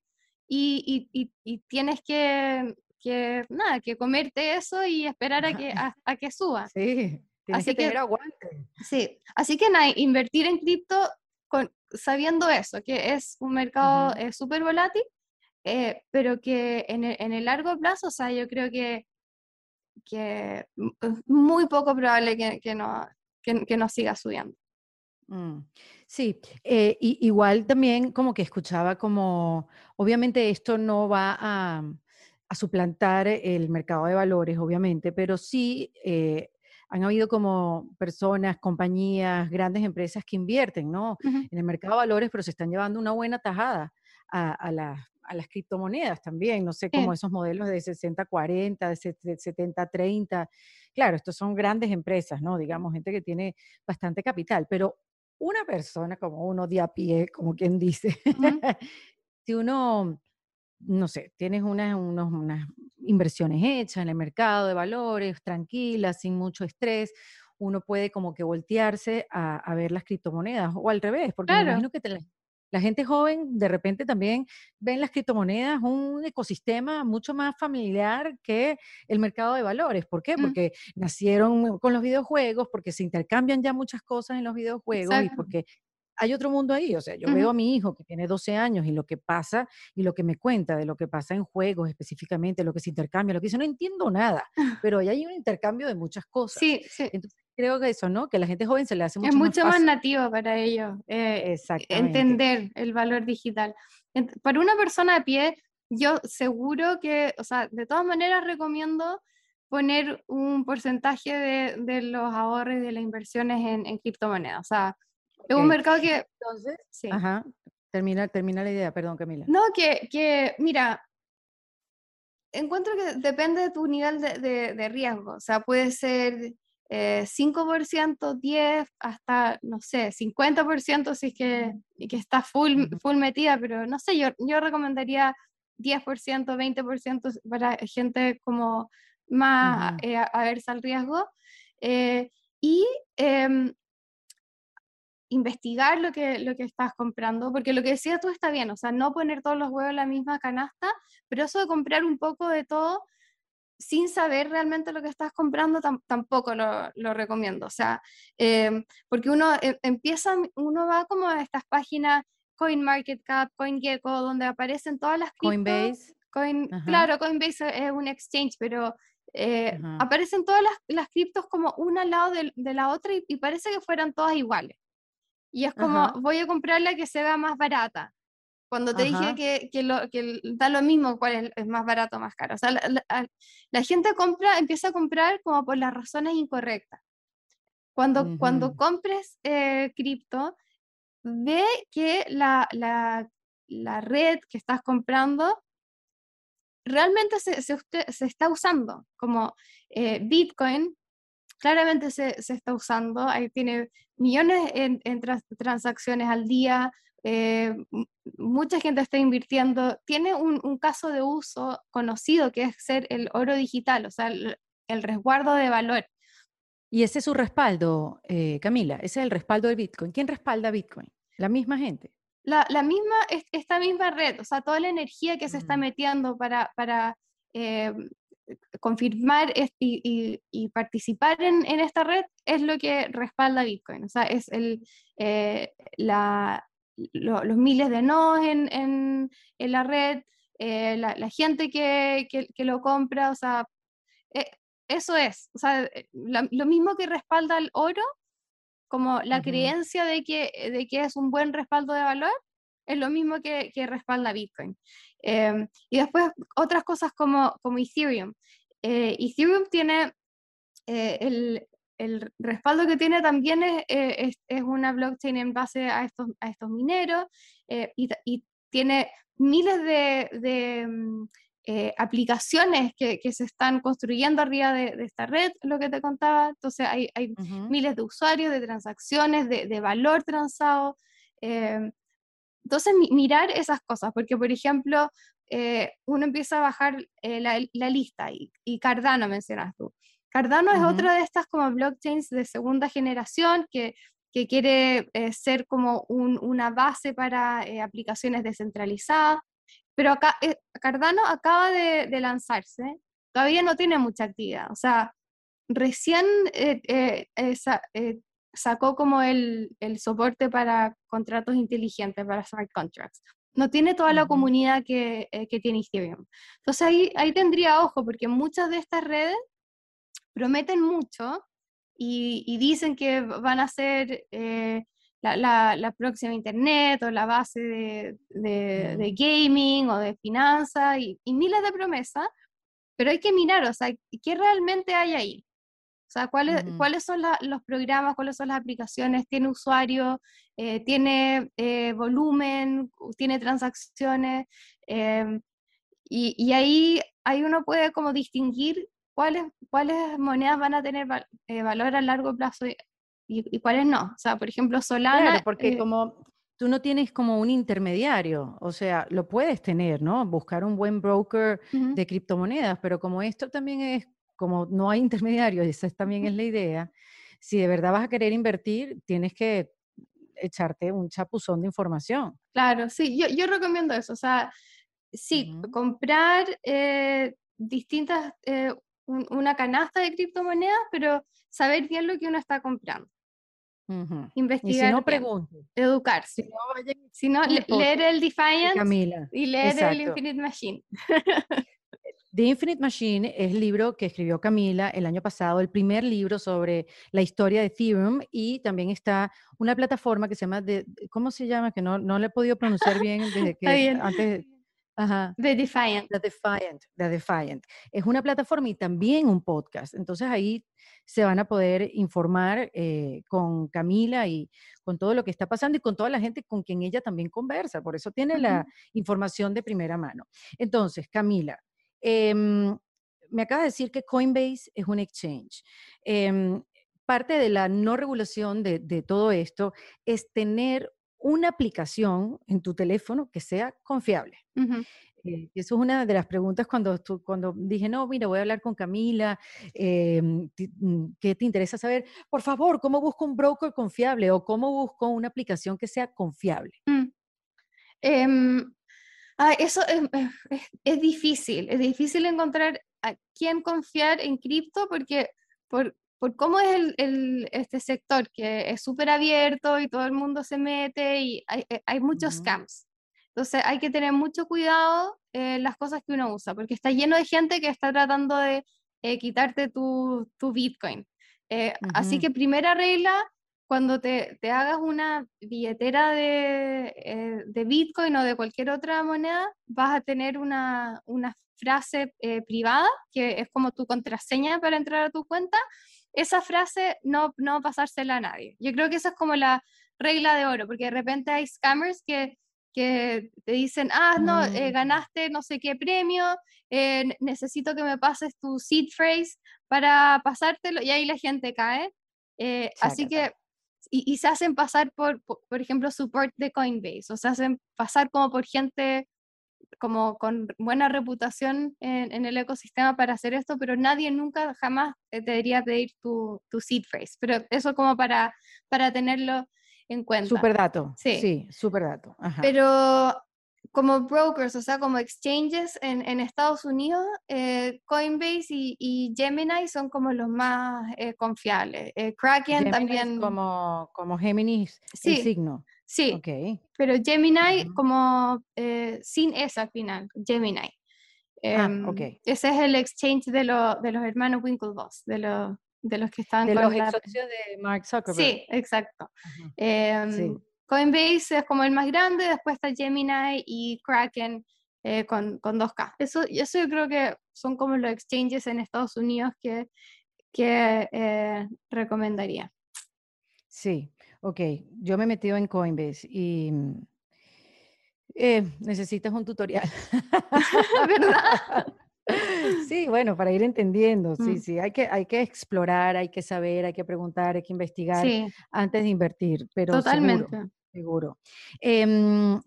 y, y- y- y tienes que, que, nada, que comerte eso y esperar a que, [laughs] a, a que suba. Sí, tienes Así que tener que, aguante. sí, así que nada, invertir en cripto con, sabiendo eso, que es un mercado eh, súper volátil, eh, pero que en el, en el largo plazo, o sea, yo creo que que es muy poco probable que, que no, que, no siga subiendo. Mm, sí, eh, igual también como que escuchaba como, obviamente esto no va a, a suplantar el mercado de valores, obviamente, pero sí eh, han habido como personas, compañías, grandes empresas que invierten ¿no? en el mercado de valores, pero se están llevando una buena tajada a, a, a las criptomonedas también, no sé, como esos modelos de 60-40, de 70-30. Claro, estos son grandes empresas, ¿no? Digamos, gente que tiene bastante capital, pero una persona como uno de a pie, como quien dice, [laughs] si uno no sé, tienes unas, unas inversiones hechas en el mercado de valores, tranquilas, sin mucho estrés, uno puede como que voltearse a, ver las criptomonedas o al revés, porque me imagino que la gente joven de repente también ve en las criptomonedas un ecosistema mucho más familiar que el mercado de valores. ¿Por qué? Mm. Porque nacieron con los videojuegos, porque se intercambian ya muchas cosas en los videojuegos y porque hay otro mundo ahí. O sea, yo veo a mi hijo que tiene 12 años y lo que pasa y lo que me cuenta de lo que pasa en juegos específicamente, lo que se intercambia, lo que dice, no entiendo nada, [laughs] pero ahí hay un intercambio de muchas cosas. Sí, sí. Entonces creo que eso, ¿no? Que a la gente joven se le hace mucho es mucho más, nativo para ellos eh, entender el valor digital. Para una persona de pie, yo seguro que, o sea, de todas maneras recomiendo poner un porcentaje de, de los ahorros y de las inversiones en, en criptomonedas. O sea, es un mercado que... Entonces, sí. Ajá, termina, termina la idea, perdón Camila. No, que, que mira, encuentro que depende de tu nivel de, de, riesgo, o sea, puede ser eh, 5%, 10, hasta, no sé, 50% si es que, que está full, full metida, pero no sé, yo, yo recomendaría 10%, 20% para gente como más uh aversa al riesgo. Eh, y em, investigar lo que, lo que estás comprando, porque lo que decías tú está bien, o sea, no poner todos los huevos en la misma canasta, pero eso de comprar un poco de todo sin saber realmente lo que estás comprando tampoco lo, lo, recomiendo, o sea, em, porque uno e, empieza, uno va como a estas páginas CoinMarketCap, CoinGecko, donde aparecen todas las Coinbase. Coin, claro, Coinbase es un exchange, pero eh, aparecen todas las, las criptos como una al lado de, de la otra y, y, parece que fueran todas iguales. Y es como, voy a comprar la que se vea más barata. Cuando te dije que, que, lo, que, da lo mismo cuál es, más barato o más caro. O sea, la, gente compra, empieza a comprar como por las razones incorrectas. Cuando, cuando compres eh, cripto, ve que la, la, la, red que estás comprando realmente se, se, se está usando. Como eh, Bitcoin, claramente se, se, está usando, ahí tiene millones en, transacciones al día, eh, mucha gente está invirtiendo, tiene un, un, caso de uso conocido que es ser el oro digital, o sea, el, resguardo de valor. Y ese es su respaldo, eh, Camila, ese es el respaldo del Bitcoin. ¿Quién respalda Bitcoin? La misma gente. La, la misma, esta misma red, o sea, toda la energía que se está mm. metiendo para, para eh, confirmar y, y, participar en, en, esta red es lo que respalda Bitcoin. O sea, es el, eh, la, los miles de nodos en, en, en la red, eh, la, la, gente que, que, que, lo compra, o sea, eh, eso es. O sea, lo mismo que respalda el oro, como la creencia de que, de que es un buen respaldo de valor, es lo mismo que, que respalda Bitcoin. Em, y después otras cosas como, como Ethereum. Eh, Ethereum tiene eh, el, el, respaldo que tiene también es, eh, es, una blockchain en base a estos, a estos mineros y, y, tiene miles de, de mm, aplicaciones que, que, se están construyendo arriba de, de, esta red, lo que te contaba. Entonces hay, hay miles de usuarios, de transacciones, de, de valor transado. Em, entonces, mirar esas cosas, porque por ejemplo, eh, uno empieza a bajar eh, la, lista y, Cardano mencionas tú. Cardano es otra de estas como blockchains de segunda generación que, que quiere eh, ser como una base para aplicaciones descentralizadas, pero acá Cardano acaba de, de, lanzarse, todavía no tiene mucha actividad, o sea, recién sacó como el, el, soporte para contratos inteligentes, para smart contracts. No tiene toda la comunidad que, eh, que, tiene Ethereum. Entonces ahí, ahí tendría ojo, porque muchas de estas redes prometen mucho y, dicen que van a ser eh, la, próxima Internet o la base de, gaming o de finanzas y, miles de promesas, pero hay que mirar, o sea, ¿qué realmente hay ahí? O sea, ¿cuáles, ¿cuáles son los programas, cuáles son las aplicaciones? ¿Tiene usuario? Eh, ¿Tiene eh, volumen? ¿Tiene transacciones? Em, y, ahí, ahí uno puede como distinguir cuáles, cuáles monedas van a tener eh, valor a largo plazo y, cuáles no. O sea, por ejemplo, Solana... Claro, porque como tú no tienes como un intermediario, o sea, lo puedes tener, ¿no? Buscar un buen broker de criptomonedas, pero como esto también es como no hay intermediarios, esa también es la idea, si de verdad vas a querer invertir, tienes que echarte un chapuzón de información. Claro, sí, yo, yo recomiendo eso, o sea, sí, comprar eh, distintas, eh, una canasta de criptomonedas, pero saber bien lo que uno está comprando. Investigar. Y si no, pregunte. Educarse. Si no, leer el Defiant y leer el Infinite Machine. [laughs] The Infinite Machine es el libro que escribió Camila el año pasado, el primer libro sobre la historia de Ethereum y también está una plataforma que se llama, de, ¿cómo se llama? Que no, no le he podido pronunciar bien [laughs] desde que antes... Ajá. The Defiant. The Defiant, The Defiant. Es una plataforma y también un podcast. Entonces ahí se van a poder informar eh, con Camila y con todo lo que está pasando y con toda la gente con quien ella también conversa. Por eso tiene la información de primera mano. Entonces, Camila, Em, me acaba de decir que Coinbase es un exchange. Em, parte de la no regulación de, todo esto es tener una aplicación en tu teléfono que sea confiable. Eh, eso es una de las preguntas cuando, cuando dije, no, mira, voy a hablar con Camila, mm, ¿qué te interesa saber? Por favor, ¿cómo busco un broker confiable o cómo busco una aplicación que sea confiable? Mm. Ah, eso es, difícil, es difícil encontrar a quién confiar en cripto porque por, por cómo es el, este sector, que es súper abierto y todo el mundo se mete y hay, eh, hay muchos scams. Entonces hay que tener mucho cuidado en las cosas que uno usa, porque está lleno de gente que está tratando de eh, quitarte tu, tu Bitcoin. Eh, así que primera regla, cuando te, te hagas una billetera de, eh, de, Bitcoin o de cualquier otra moneda, vas a tener una, una frase eh, privada, que es como tu contraseña para entrar a tu cuenta. Esa frase no, no pasársela a nadie. Yo creo que esa es como la regla de oro, porque de repente hay scammers que, que te dicen, ah, no, eh, mm. ganaste no sé qué premio, necesito que me pases tu seed phrase para pasártelo, y ahí la gente cae. así que y, se hacen pasar por, por, ejemplo, support de Coinbase, o se hacen pasar como por gente como con buena reputación en, el ecosistema para hacer esto, pero nadie nunca jamás te debería pedir tu, tu seed phrase. Pero eso como para, para tenerlo en cuenta. Super dato. Sí, sí super dato. Pero como brokers, o sea, como exchanges en, en Estados Unidos, eh, Coinbase y, Gemini son como los más eh, confiables. Eh, Kraken también. Como, como Géminis, sí, el signo. Sí, okay. pero Gemini como sin esa final, Gemini. ah, em, okay. Ese es el exchange de, de los hermanos Winklevoss, de los, de los que están... De los la... de Mark Zuckerberg. Sí, exacto. Em, sí. Coinbase es como el más grande, después está Gemini y Kraken eh, con, con 2K. Eso, eso yo creo que son como los exchanges en Estados Unidos que, que eh, recomendaría. Sí, ok. Yo me he metido en Coinbase y eh, necesitas un tutorial. [laughs] ¿Verdad? [laughs] Sí, bueno, para ir entendiendo, sí, mm. sí, hay que, hay que explorar, hay que saber, hay que preguntar, hay que investigar antes de invertir, pero Totalmente. Seguro. Em,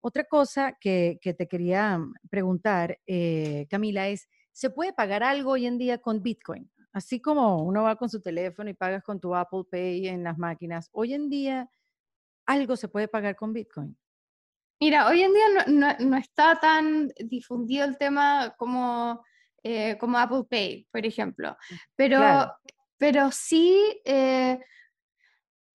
otra cosa que, te quería preguntar, eh, Camila, es, ¿se puede pagar algo hoy en día con Bitcoin? Así como uno va con su teléfono y pagas con tu Apple Pay en las máquinas, hoy en día algo se puede pagar con Bitcoin. Mira, hoy en día no, está tan difundido el tema como, eh, como Apple Pay, por ejemplo, mm, pero, pero sí... Eh,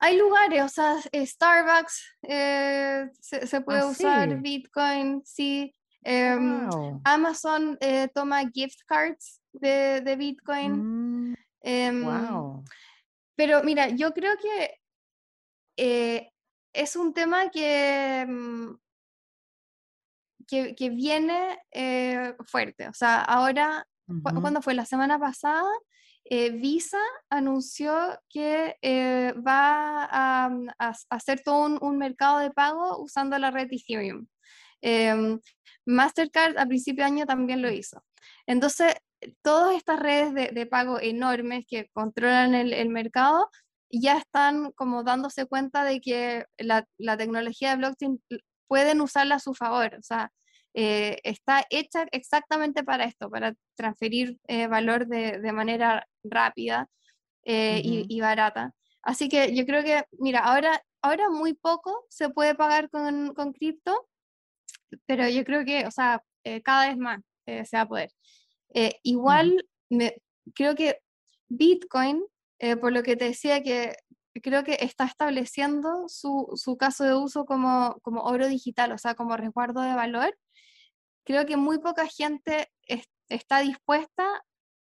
hay lugares, o sea, Starbucks eh, se, puede ah, usar, Bitcoin, sí. Em, Amazon eh, toma gift cards de, Bitcoin. Mm, wow. Em, pero mira, yo creo que eh, es un tema que, mm, que, viene fuerte. O sea, ahora, cuando fue la semana pasada, eh, Visa anunció que va a, mm, hacer todo un, mercado de pago usando la red Ethereum. Em, Mastercard a principio de año también lo hizo. Entonces, todas estas redes de, pago enormes que controlan el, mercado ya están como dándose cuenta de que la, tecnología de blockchain pueden usarla a su favor. O sea, eh, está hecha exactamente para esto, para transferir eh, valor de, manera rápida eh, y, barata. Así que yo creo que, mira, ahora, ahora muy poco se puede pagar con, con cripto, pero yo creo que, o sea, cada vez más se va a poder. Eh, igual, me, creo que Bitcoin, eh, por lo que te decía que creo que está estableciendo su, su caso de uso como, como, oro digital, o sea, como resguardo de valor, creo que muy poca gente está dispuesta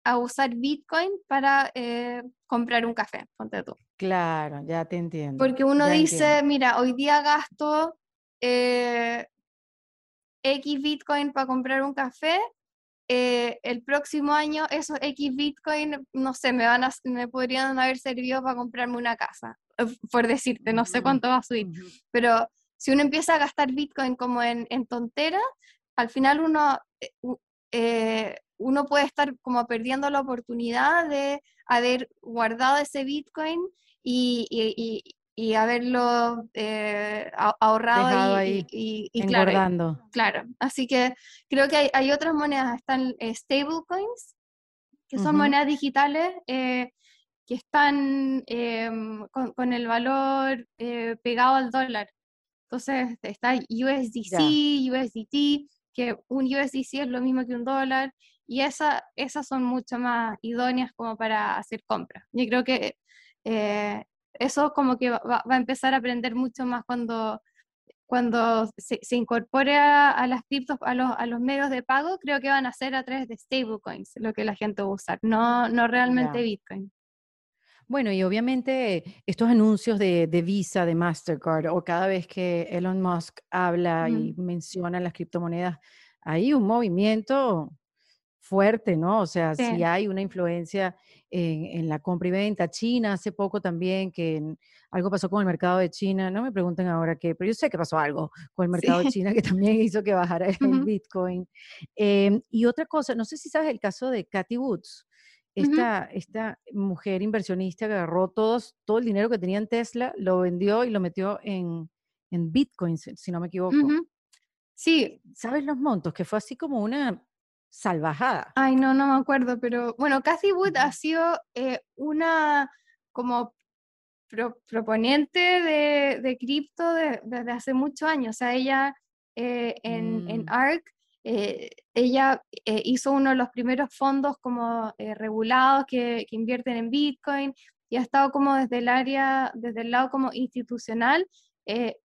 a usar Bitcoin para eh, comprar un café, ponte tú. Claro, ya te entiendo. Porque uno dice, mira, hoy día gasto X Bitcoin para comprar un café eh, el próximo año esos X Bitcoin, no sé, me, van a, me podrían haber servido para comprarme una casa, eh, por decirte, no sé cuánto va a subir, pero si uno empieza a gastar Bitcoin como en, en tonteras, al final uno, eh, uno puede estar como perdiendo la oportunidad de haber guardado ese Bitcoin y, y haberlo eh, ahorrado y, y, claro, claro, así que creo que hay, otras monedas, están eh, stablecoins, que son monedas digitales eh, que están con, el valor pegado al dólar. Entonces está USDC, USDT, que un USDC es lo mismo que un dólar, y esa, esas son mucho más idóneas como para hacer compras. Yo creo que eso como que va, a empezar a aprender mucho más cuando, cuando se, incorpore a, las criptos, a los, a los, medios de pago, creo que van a ser a través de stablecoins lo que la gente va a usar, no, no realmente Bitcoin. Bueno, y obviamente estos anuncios de, Visa, de Mastercard, o cada vez que Elon Musk habla y menciona las criptomonedas, hay un movimiento fuerte, ¿no? O sea, si hay una influencia en, la compra y venta. China hace poco también, que algo pasó con el mercado de China, no me pregunten ahora qué, pero yo sé que pasó algo con el mercado de China que también hizo que bajara el Bitcoin. Em, y otra cosa, no sé si sabes el caso de Cathy Woods. Esta, esta, mujer inversionista que agarró todos, todo el dinero que tenía en Tesla, lo vendió y lo metió en, en Bitcoin, si no me equivoco. Sí. ¿Sabes los montos? Que fue así como una salvajada. Ay, no, no me acuerdo, pero bueno, Cathy Wood ha sido eh, una como proponente de, de cripto desde hace muchos años. O sea, ella eh, en, en, mm. ARC, eh, ella hizo uno de los primeros fondos como regulados que, que, invierten en Bitcoin y ha estado como desde el área, desde el lado como institucional,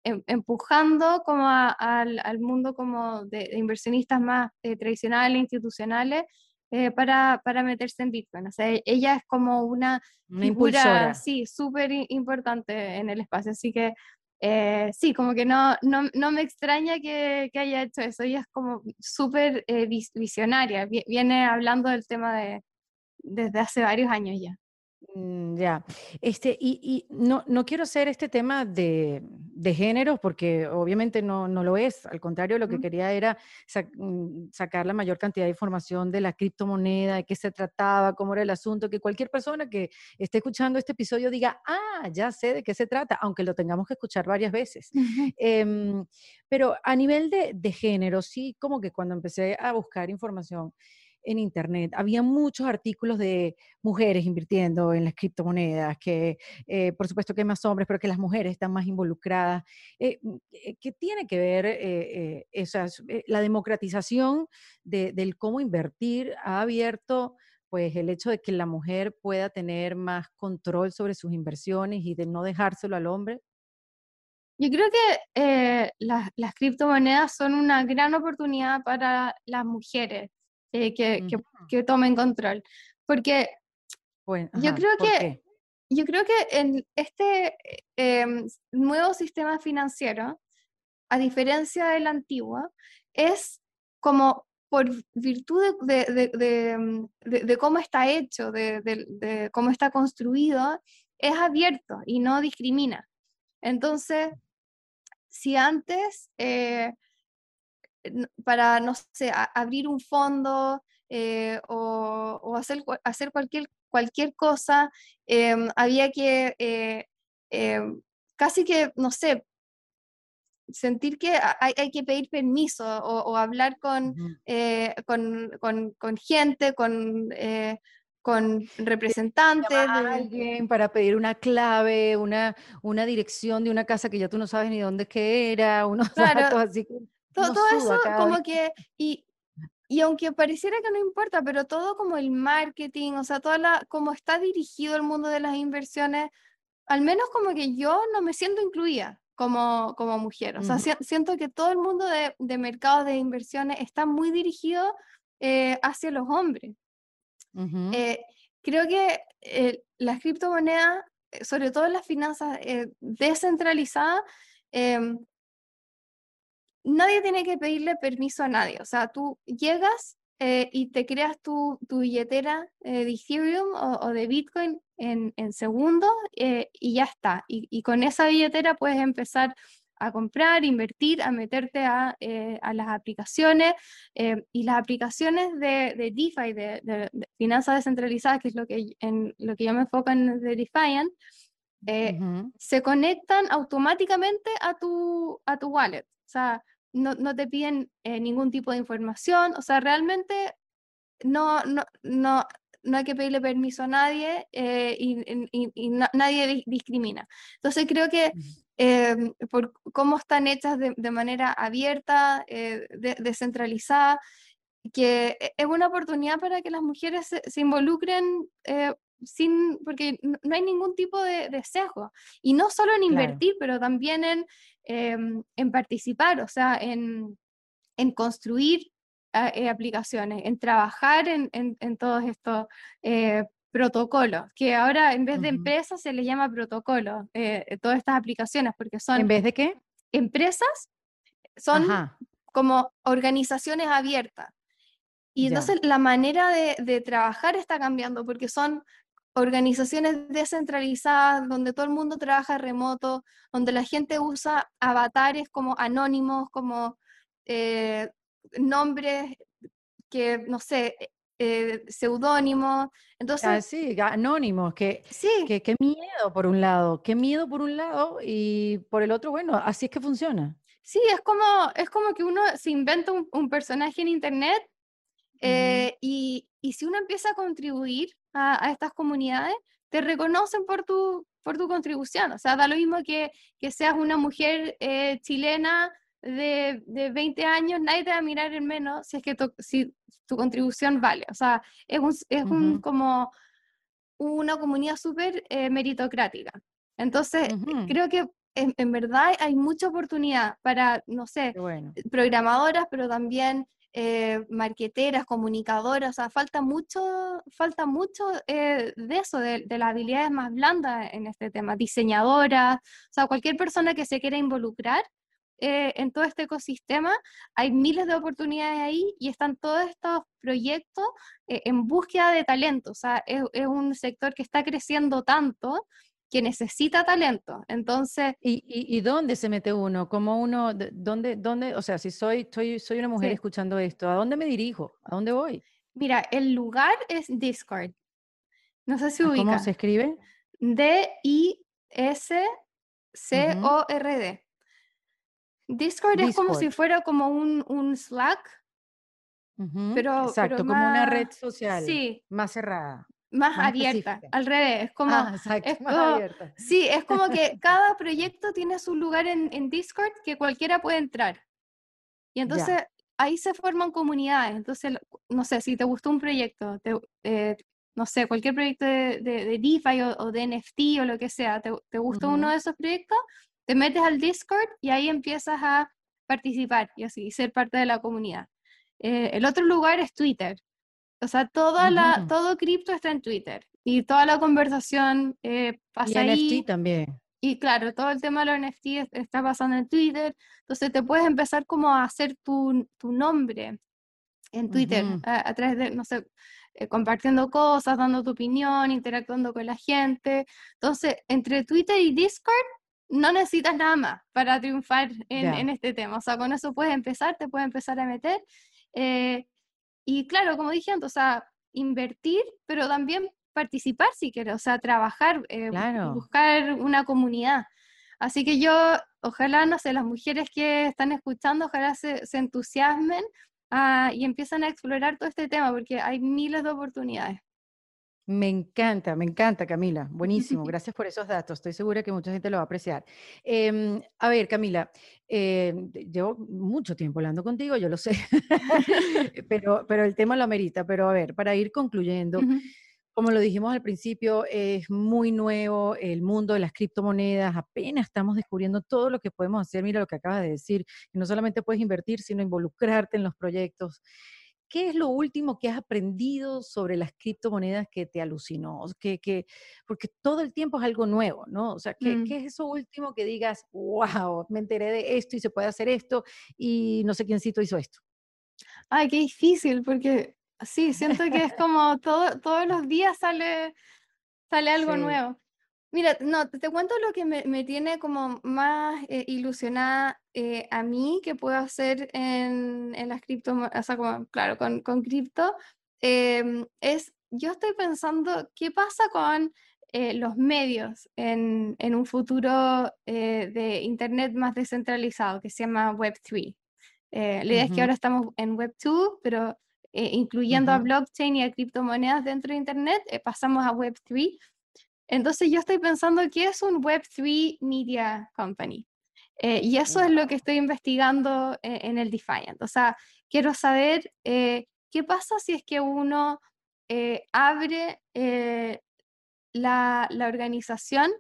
Em, empujando como al, al, mundo como de, inversionistas más eh, tradicionales, institucionales, eh, para, para, meterse en Bitcoin. O sea, ella es como una, una impulsora. Sí, súper importante en el espacio. Así que eh, sí, como que no, no, no me extraña que, que, haya hecho eso. Ella es como súper visionaria. Viene hablando del tema de, desde hace varios años ya. Mm, ya, este, y, no, no quiero hacer este tema de, de géneros porque obviamente no, no, lo es, al contrario, lo que quería era mm, sacar la mayor cantidad de información de la criptomoneda, de qué se trataba, cómo era el asunto, que cualquier persona que esté escuchando este episodio diga, ah, ya sé de qué se trata, aunque lo tengamos que escuchar varias veces. Em, pero a nivel de, de género, sí, como que cuando empecé a buscar información, en Internet. Había muchos artículos de mujeres invirtiendo en las criptomonedas, que eh, por supuesto que hay más hombres, pero que las mujeres están más involucradas. Eh, mm, eh, ¿Qué tiene que ver esas, la democratización del cómo invertir ha abierto pues el hecho de que la mujer pueda tener más control sobre sus inversiones y de no dejárselo al hombre? Yo creo que las criptomonedas son una gran oportunidad para las mujeres eh, que, que, tomen control. Porque Bueno, yo creo que yo creo que en este em, nuevo sistema financiero, a diferencia del antiguo, es como por virtud de, de cómo está hecho, de, cómo está construido, es abierto y no discrimina. Entonces, si antes, eh, para, no sé, abrir un fondo eh, o, hacer, hacer cualquier, cualquier cosa, em, había que eh, em, casi que, no sé, sentir que hay, hay que pedir permiso o, hablar con, con, con, con, gente, con, con representantes. De... alguien para pedir una clave, una, una dirección de una casa que ya tú no sabes ni dónde que era, unos [laughs] claro, así todo, eso como que, y, y aunque pareciera que no importa, pero todo como el marketing, o sea, toda la, como está dirigido el mundo de las inversiones, al menos como que yo no me siento incluida como, como mujer. O sea, siento que todo el mundo de, de mercados de inversiones está muy dirigido eh, hacia los hombres. Eh, creo que eh, las criptomonedas, eh, sobre todo las finanzas descentralizadas, em, nadie tiene que pedirle permiso a nadie. O sea, tú llegas y te creas tu, tu billetera de Ethereum o, de Bitcoin en, en segundos y ya está. Y, y, con esa billetera puedes empezar a comprar, invertir, a meterte a, eh, a las aplicaciones eh, y las aplicaciones de, de DeFi, de, finanzas descentralizadas, que es lo que, en lo que yo me enfoco en de Defiant, eh, se conectan automáticamente a tu, a tu wallet. O sea, no, no te piden ningún tipo de información. O sea, realmente no, no, no, no hay que pedirle permiso a nadie y, y, nadie discrimina. Entonces creo que Em, por cómo están hechas de, manera abierta, eh, descentralizada, que e, es una oportunidad para que las mujeres se, involucren eh, sin, porque no hay ningún tipo de, sesgo. Y no solo en invertir, pero también en, em, en participar, o sea, en, en construir ah, eh, aplicaciones, en trabajar en, en, todos estos protocolo, que ahora en vez de empresas se le llama protocolo, eh, todas estas aplicaciones, porque son... ¿En vez de qué? Empresas son como organizaciones abiertas. Y entonces la manera de, trabajar está cambiando, porque son organizaciones descentralizadas, donde todo el mundo trabaja remoto, donde la gente usa avatares como anónimos, como eh, nombres que, no sé, eh, seudónimos. Entonces, ah, sí, anónimos, que, sí. que qué miedo por un lado, qué miedo por un lado y por el otro, bueno, así es que funciona. Sí, es como, es como que uno se inventa un, personaje en internet eh, y, y, si uno empieza a contribuir a, estas comunidades, te reconocen por tu, por tu contribución. O sea, da lo mismo que, que seas una mujer eh, chilena de, de, 20 años, nadie te va a mirar en menos si es que tu, si tu contribución vale. O sea, es, un, es un, como una comunidad súper eh, meritocrática. Entonces, creo que en, verdad hay mucha oportunidad para, no sé, programadoras, pero también eh, marqueteras, comunicadoras, o sea, falta mucho, falta mucho eh, de eso, de, de, las habilidades más blandas en este tema, diseñadoras, o sea, cualquier persona que se quiera involucrar eh, en todo este ecosistema, hay miles de oportunidades ahí y están todos estos proyectos eh, en búsqueda de talento. O sea, es, un sector que está creciendo tanto que necesita talento. Entonces... ¿Y, y, dónde se mete uno? ¿Cómo uno, dónde, dónde, o sea, si soy, soy, soy una mujer escuchando esto, ¿a dónde me dirijo? ¿A dónde voy? Mira, el lugar es Discord. No sé si ubica. ¿Cómo se escribe? D-I-S-C-O-R-D. Discord, es como si fuera como un, un Slack, pero, Exacto, como una red social sí, más cerrada. Más, abierta, al revés, es como, ah, es más abierta. Sí, es [laughs] como que cada proyecto tiene su lugar en, en Discord que cualquiera puede entrar. Y entonces ahí se forman comunidades. Entonces, no sé, si te gustó un proyecto, eh, no sé, cualquier proyecto de, de, DeFi o, de NFT o lo que sea, te, te gustó uno de esos proyectos, te metes al Discord y ahí empiezas a participar y así, ser parte de la comunidad. Eh, el otro lugar es Twitter. O sea, toda la, todo cripto está en Twitter. y toda la conversación eh, pasa y ahí. NFT también. Y claro, todo el tema de los NFT está pasando en Twitter, entonces te puedes empezar como a hacer tu, tu nombre en Twitter, a, través de, no sé, eh, compartiendo cosas, dando tu opinión, interactuando con la gente. Entonces, entre Twitter y Discord, no necesitas nada más para triunfar en, este tema. O sea, con eso puedes empezar, te puedes empezar a meter. Eh, y claro, como dije antes, o sea, invertir, pero también participar si quieres, o sea, trabajar, eh, buscar una comunidad. Así que yo, ojalá, no sé, las mujeres que están escuchando, ojalá se, se entusiasmen ah, y empiezan a explorar todo este tema, porque hay miles de oportunidades. Me encanta, me encanta, Camila. Buenísimo. [laughs] Gracias por esos datos. Estoy segura que mucha gente lo va a apreciar. Em, a ver, Camila, em, llevo mucho tiempo hablando contigo, yo lo sé, [laughs] [laughs] pero, pero el tema lo amerita. Pero a ver, para ir concluyendo, como lo dijimos al principio, es muy nuevo el mundo de las criptomonedas, apenas estamos descubriendo todo lo que podemos hacer. Mira lo que acabas de decir, que no solamente puedes invertir, sino involucrarte en los proyectos. ¿Qué es lo último que has aprendido sobre las criptomonedas que te alucinó? Que, que, porque todo el tiempo es algo nuevo, ¿no? O sea, ¿qué, mm. ¿qué, es eso último que digas, wow, me enteré de esto y se puede hacer esto y no sé quiéncito hizo esto? Ay, qué difícil, porque sí, siento que es [laughs] como todo, todos los días sale, sale algo nuevo. Mira, no, te, cuento lo que me, me tiene como más eh, ilusionada eh, a mí que puedo hacer en, en las criptomonedas, o sea, como, claro, con, con cripto, em, es, yo estoy pensando, ¿qué pasa con eh, los medios en, en un futuro de Internet más descentralizado que se llama Web3? la idea es que ahora estamos en Web2, pero incluyendo a blockchain y a criptomonedas dentro de Internet, pasamos a Web3 entonces yo estoy pensando qué es un Web3 Media Company. Eh, y eso es lo que estoy investigando eh, en el Defiant. O sea, quiero saber eh, qué pasa si es que uno abre la, organización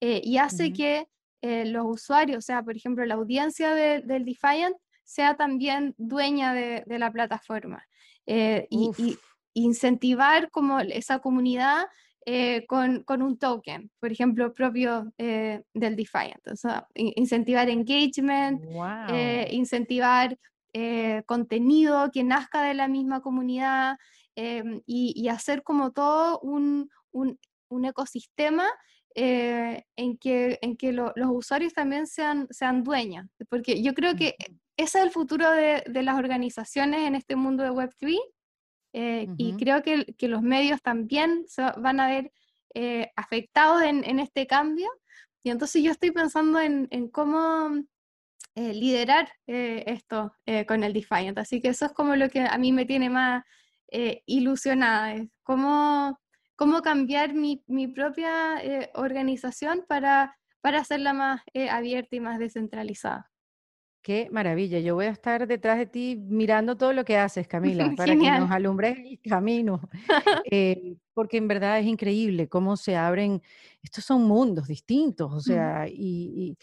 y hace que los usuarios, o sea, por ejemplo, la audiencia del Defiant, sea también dueña de, la plataforma. y, incentivar como esa comunidad eh, con, un token, por ejemplo, propio eh, del Defiant. O sea, incentivar engagement, eh, incentivar contenido que nazca de la misma comunidad y, hacer como todo un, ecosistema en que, en que los usuarios también sean, sean dueños. Porque yo creo que ese es el futuro de, de las organizaciones en este mundo de Web3 eh, y creo que, que, los medios también se van a ver eh, afectados en, en, este cambio. Y entonces yo estoy pensando en, en cómo eh, liderar esto con el Defiant. Así que eso es como lo que a mí me tiene más ilusionada, es cómo, cómo cambiar mi, mi propia organización para, para hacerla más abierta y más descentralizada. Qué maravilla. Yo voy a estar detrás de ti mirando todo lo que haces, Camila, [laughs] para que nos alumbres el camino. [laughs] Eh, porque en verdad es increíble cómo se abren, estos son mundos distintos, o sea, y,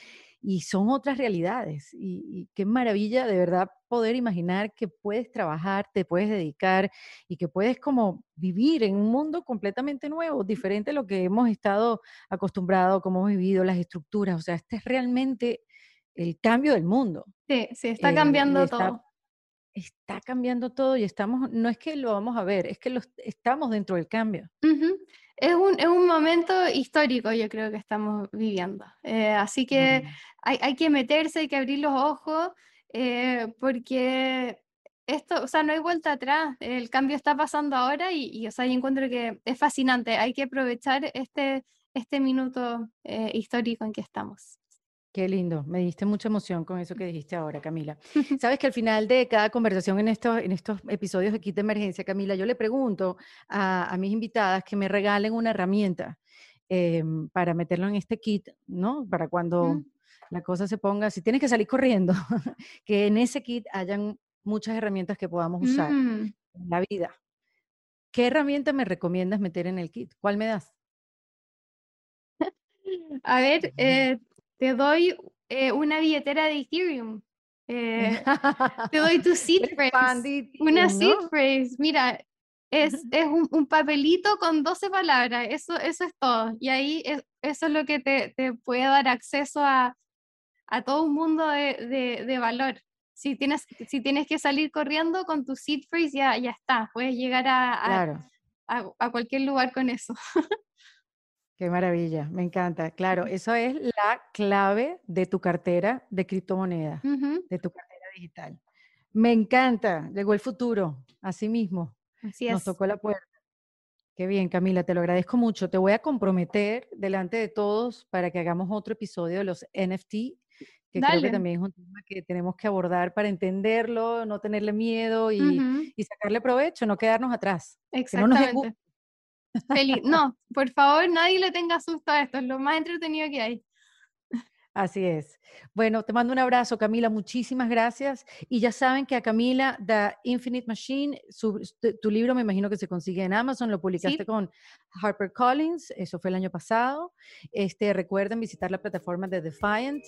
son otras realidades. Y, qué maravilla de verdad poder imaginar que puedes trabajar, te puedes dedicar y que puedes como vivir en un mundo completamente nuevo, diferente a lo que hemos estado acostumbrados, cómo hemos vivido las estructuras. O sea, este es realmente el cambio del mundo. Sí, sí, está eh, cambiando todo. Está cambiando todo y estamos, no es que lo vamos a ver, es que lo, estamos dentro del cambio. es, un, es un momento histórico, yo creo que estamos viviendo. Eh, así que hay, hay, que meterse, hay que abrir los ojos, eh, porque esto, o sea, no hay vuelta atrás, el cambio está pasando ahora y, y o sea, yo encuentro que es fascinante, hay que aprovechar este, este minuto histórico en que estamos. Qué lindo, me diste mucha emoción con eso que dijiste ahora, Camila. [laughs] Sabes que al final de cada conversación en estos, en estos episodios de Kit de Emergencia, Camila, yo le pregunto a, mis invitadas que me regalen una herramienta em, para meterlo en este kit, ¿no? Para cuando la cosa se ponga, si tienes que salir corriendo, [laughs] que en ese kit hayan muchas herramientas que podamos usar mm. en la vida. ¿Qué herramienta me recomiendas meter en el kit? ¿Cuál me das? [laughs] A ver, eh, te doy eh, una billetera de Ethereum. Eh, [laughs] te doy tu seed phrase. Una seed phrase. Mira, es, es un, un papelito con 12 palabras, eso, eso es todo. Y ahí es- eso es lo que te, te puede dar acceso a, a todo un mundo de, de- de valor. Si tienes, si tienes que salir corriendo con tu seed phrase, ya, ya está, puedes llegar a, a- Claro. a- a cualquier lugar con eso. [laughs] Qué maravilla, me encanta. Claro, eso es la clave de tu cartera de criptomonedas, Ujú, de tu cartera digital. Me encanta, llegó el futuro, así mismo, Así nos es. tocó la puerta. Qué bien, Camila, te lo agradezco mucho. Te voy a comprometer delante de todos para que hagamos otro episodio de los NFT, que creo que también es un tema que tenemos que abordar para entenderlo, no tenerle miedo y, sacarle provecho, no quedarnos atrás. Que no nos dé Exactamente. Feliz. No, por favor, nadie le tenga susto a esto, es lo más entretenido que hay. Así es. Bueno, te mando un abrazo, Camila. Muchísimas gracias. Y ya saben que a Camila, The Infinite Machine, su- tu, libro me imagino que se consigue en Amazon, lo publicaste Sí. con HarperCollins, eso fue el año pasado. Este, recuerden visitar la plataforma de Defiant,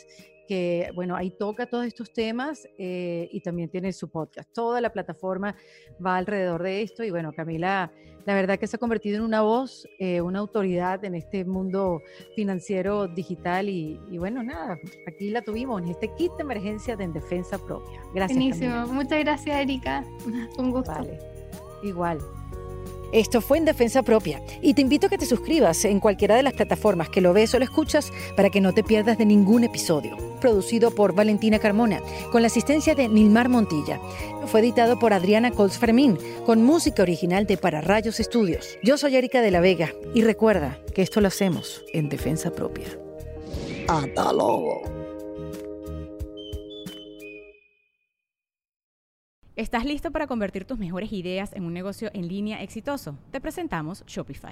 que bueno, ahí toca todos estos temas eh, y también tiene su podcast. Toda la plataforma va alrededor de esto y bueno, Camila, la verdad que se ha convertido en una voz, eh, una autoridad en este mundo financiero digital y, y bueno, nada, aquí la tuvimos en este kit de emergencia de en defensa propia. Gracias. Buenísimo. Camila. Muchas gracias, Erika. [laughs] Un gusto. Vale, igual. Esto fue en defensa propia y te invito a que te suscribas en cualquiera de las plataformas que lo ves o lo escuchas para que no te pierdas de ningún episodio. Producido por Valentina Carmona con la asistencia de Nilmar Montilla. Fue editado por Adriana Colts Fermín con música original de Para Rayos Estudios. Yo soy Erika de la Vega y recuerda que esto lo hacemos en defensa propia. Hasta luego. ¿Estás listo para convertir tus mejores ideas en un negocio en línea exitoso? Te presentamos Shopify.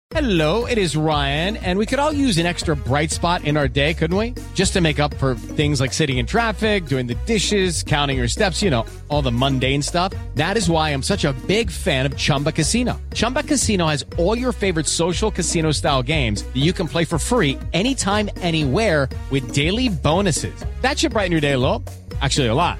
Hello, it is Ryan, and we could all use an extra bright spot in our day, couldn't we? Just to make up for things like sitting in traffic, doing the dishes, counting your steps, you know, all the mundane stuff. That is why I'm such a big fan of Chumba Casino. Chumba Casino has all your favorite social casino style games that you can play for free anytime, anywhere with daily bonuses. That should brighten your day a little. Actually, a lot.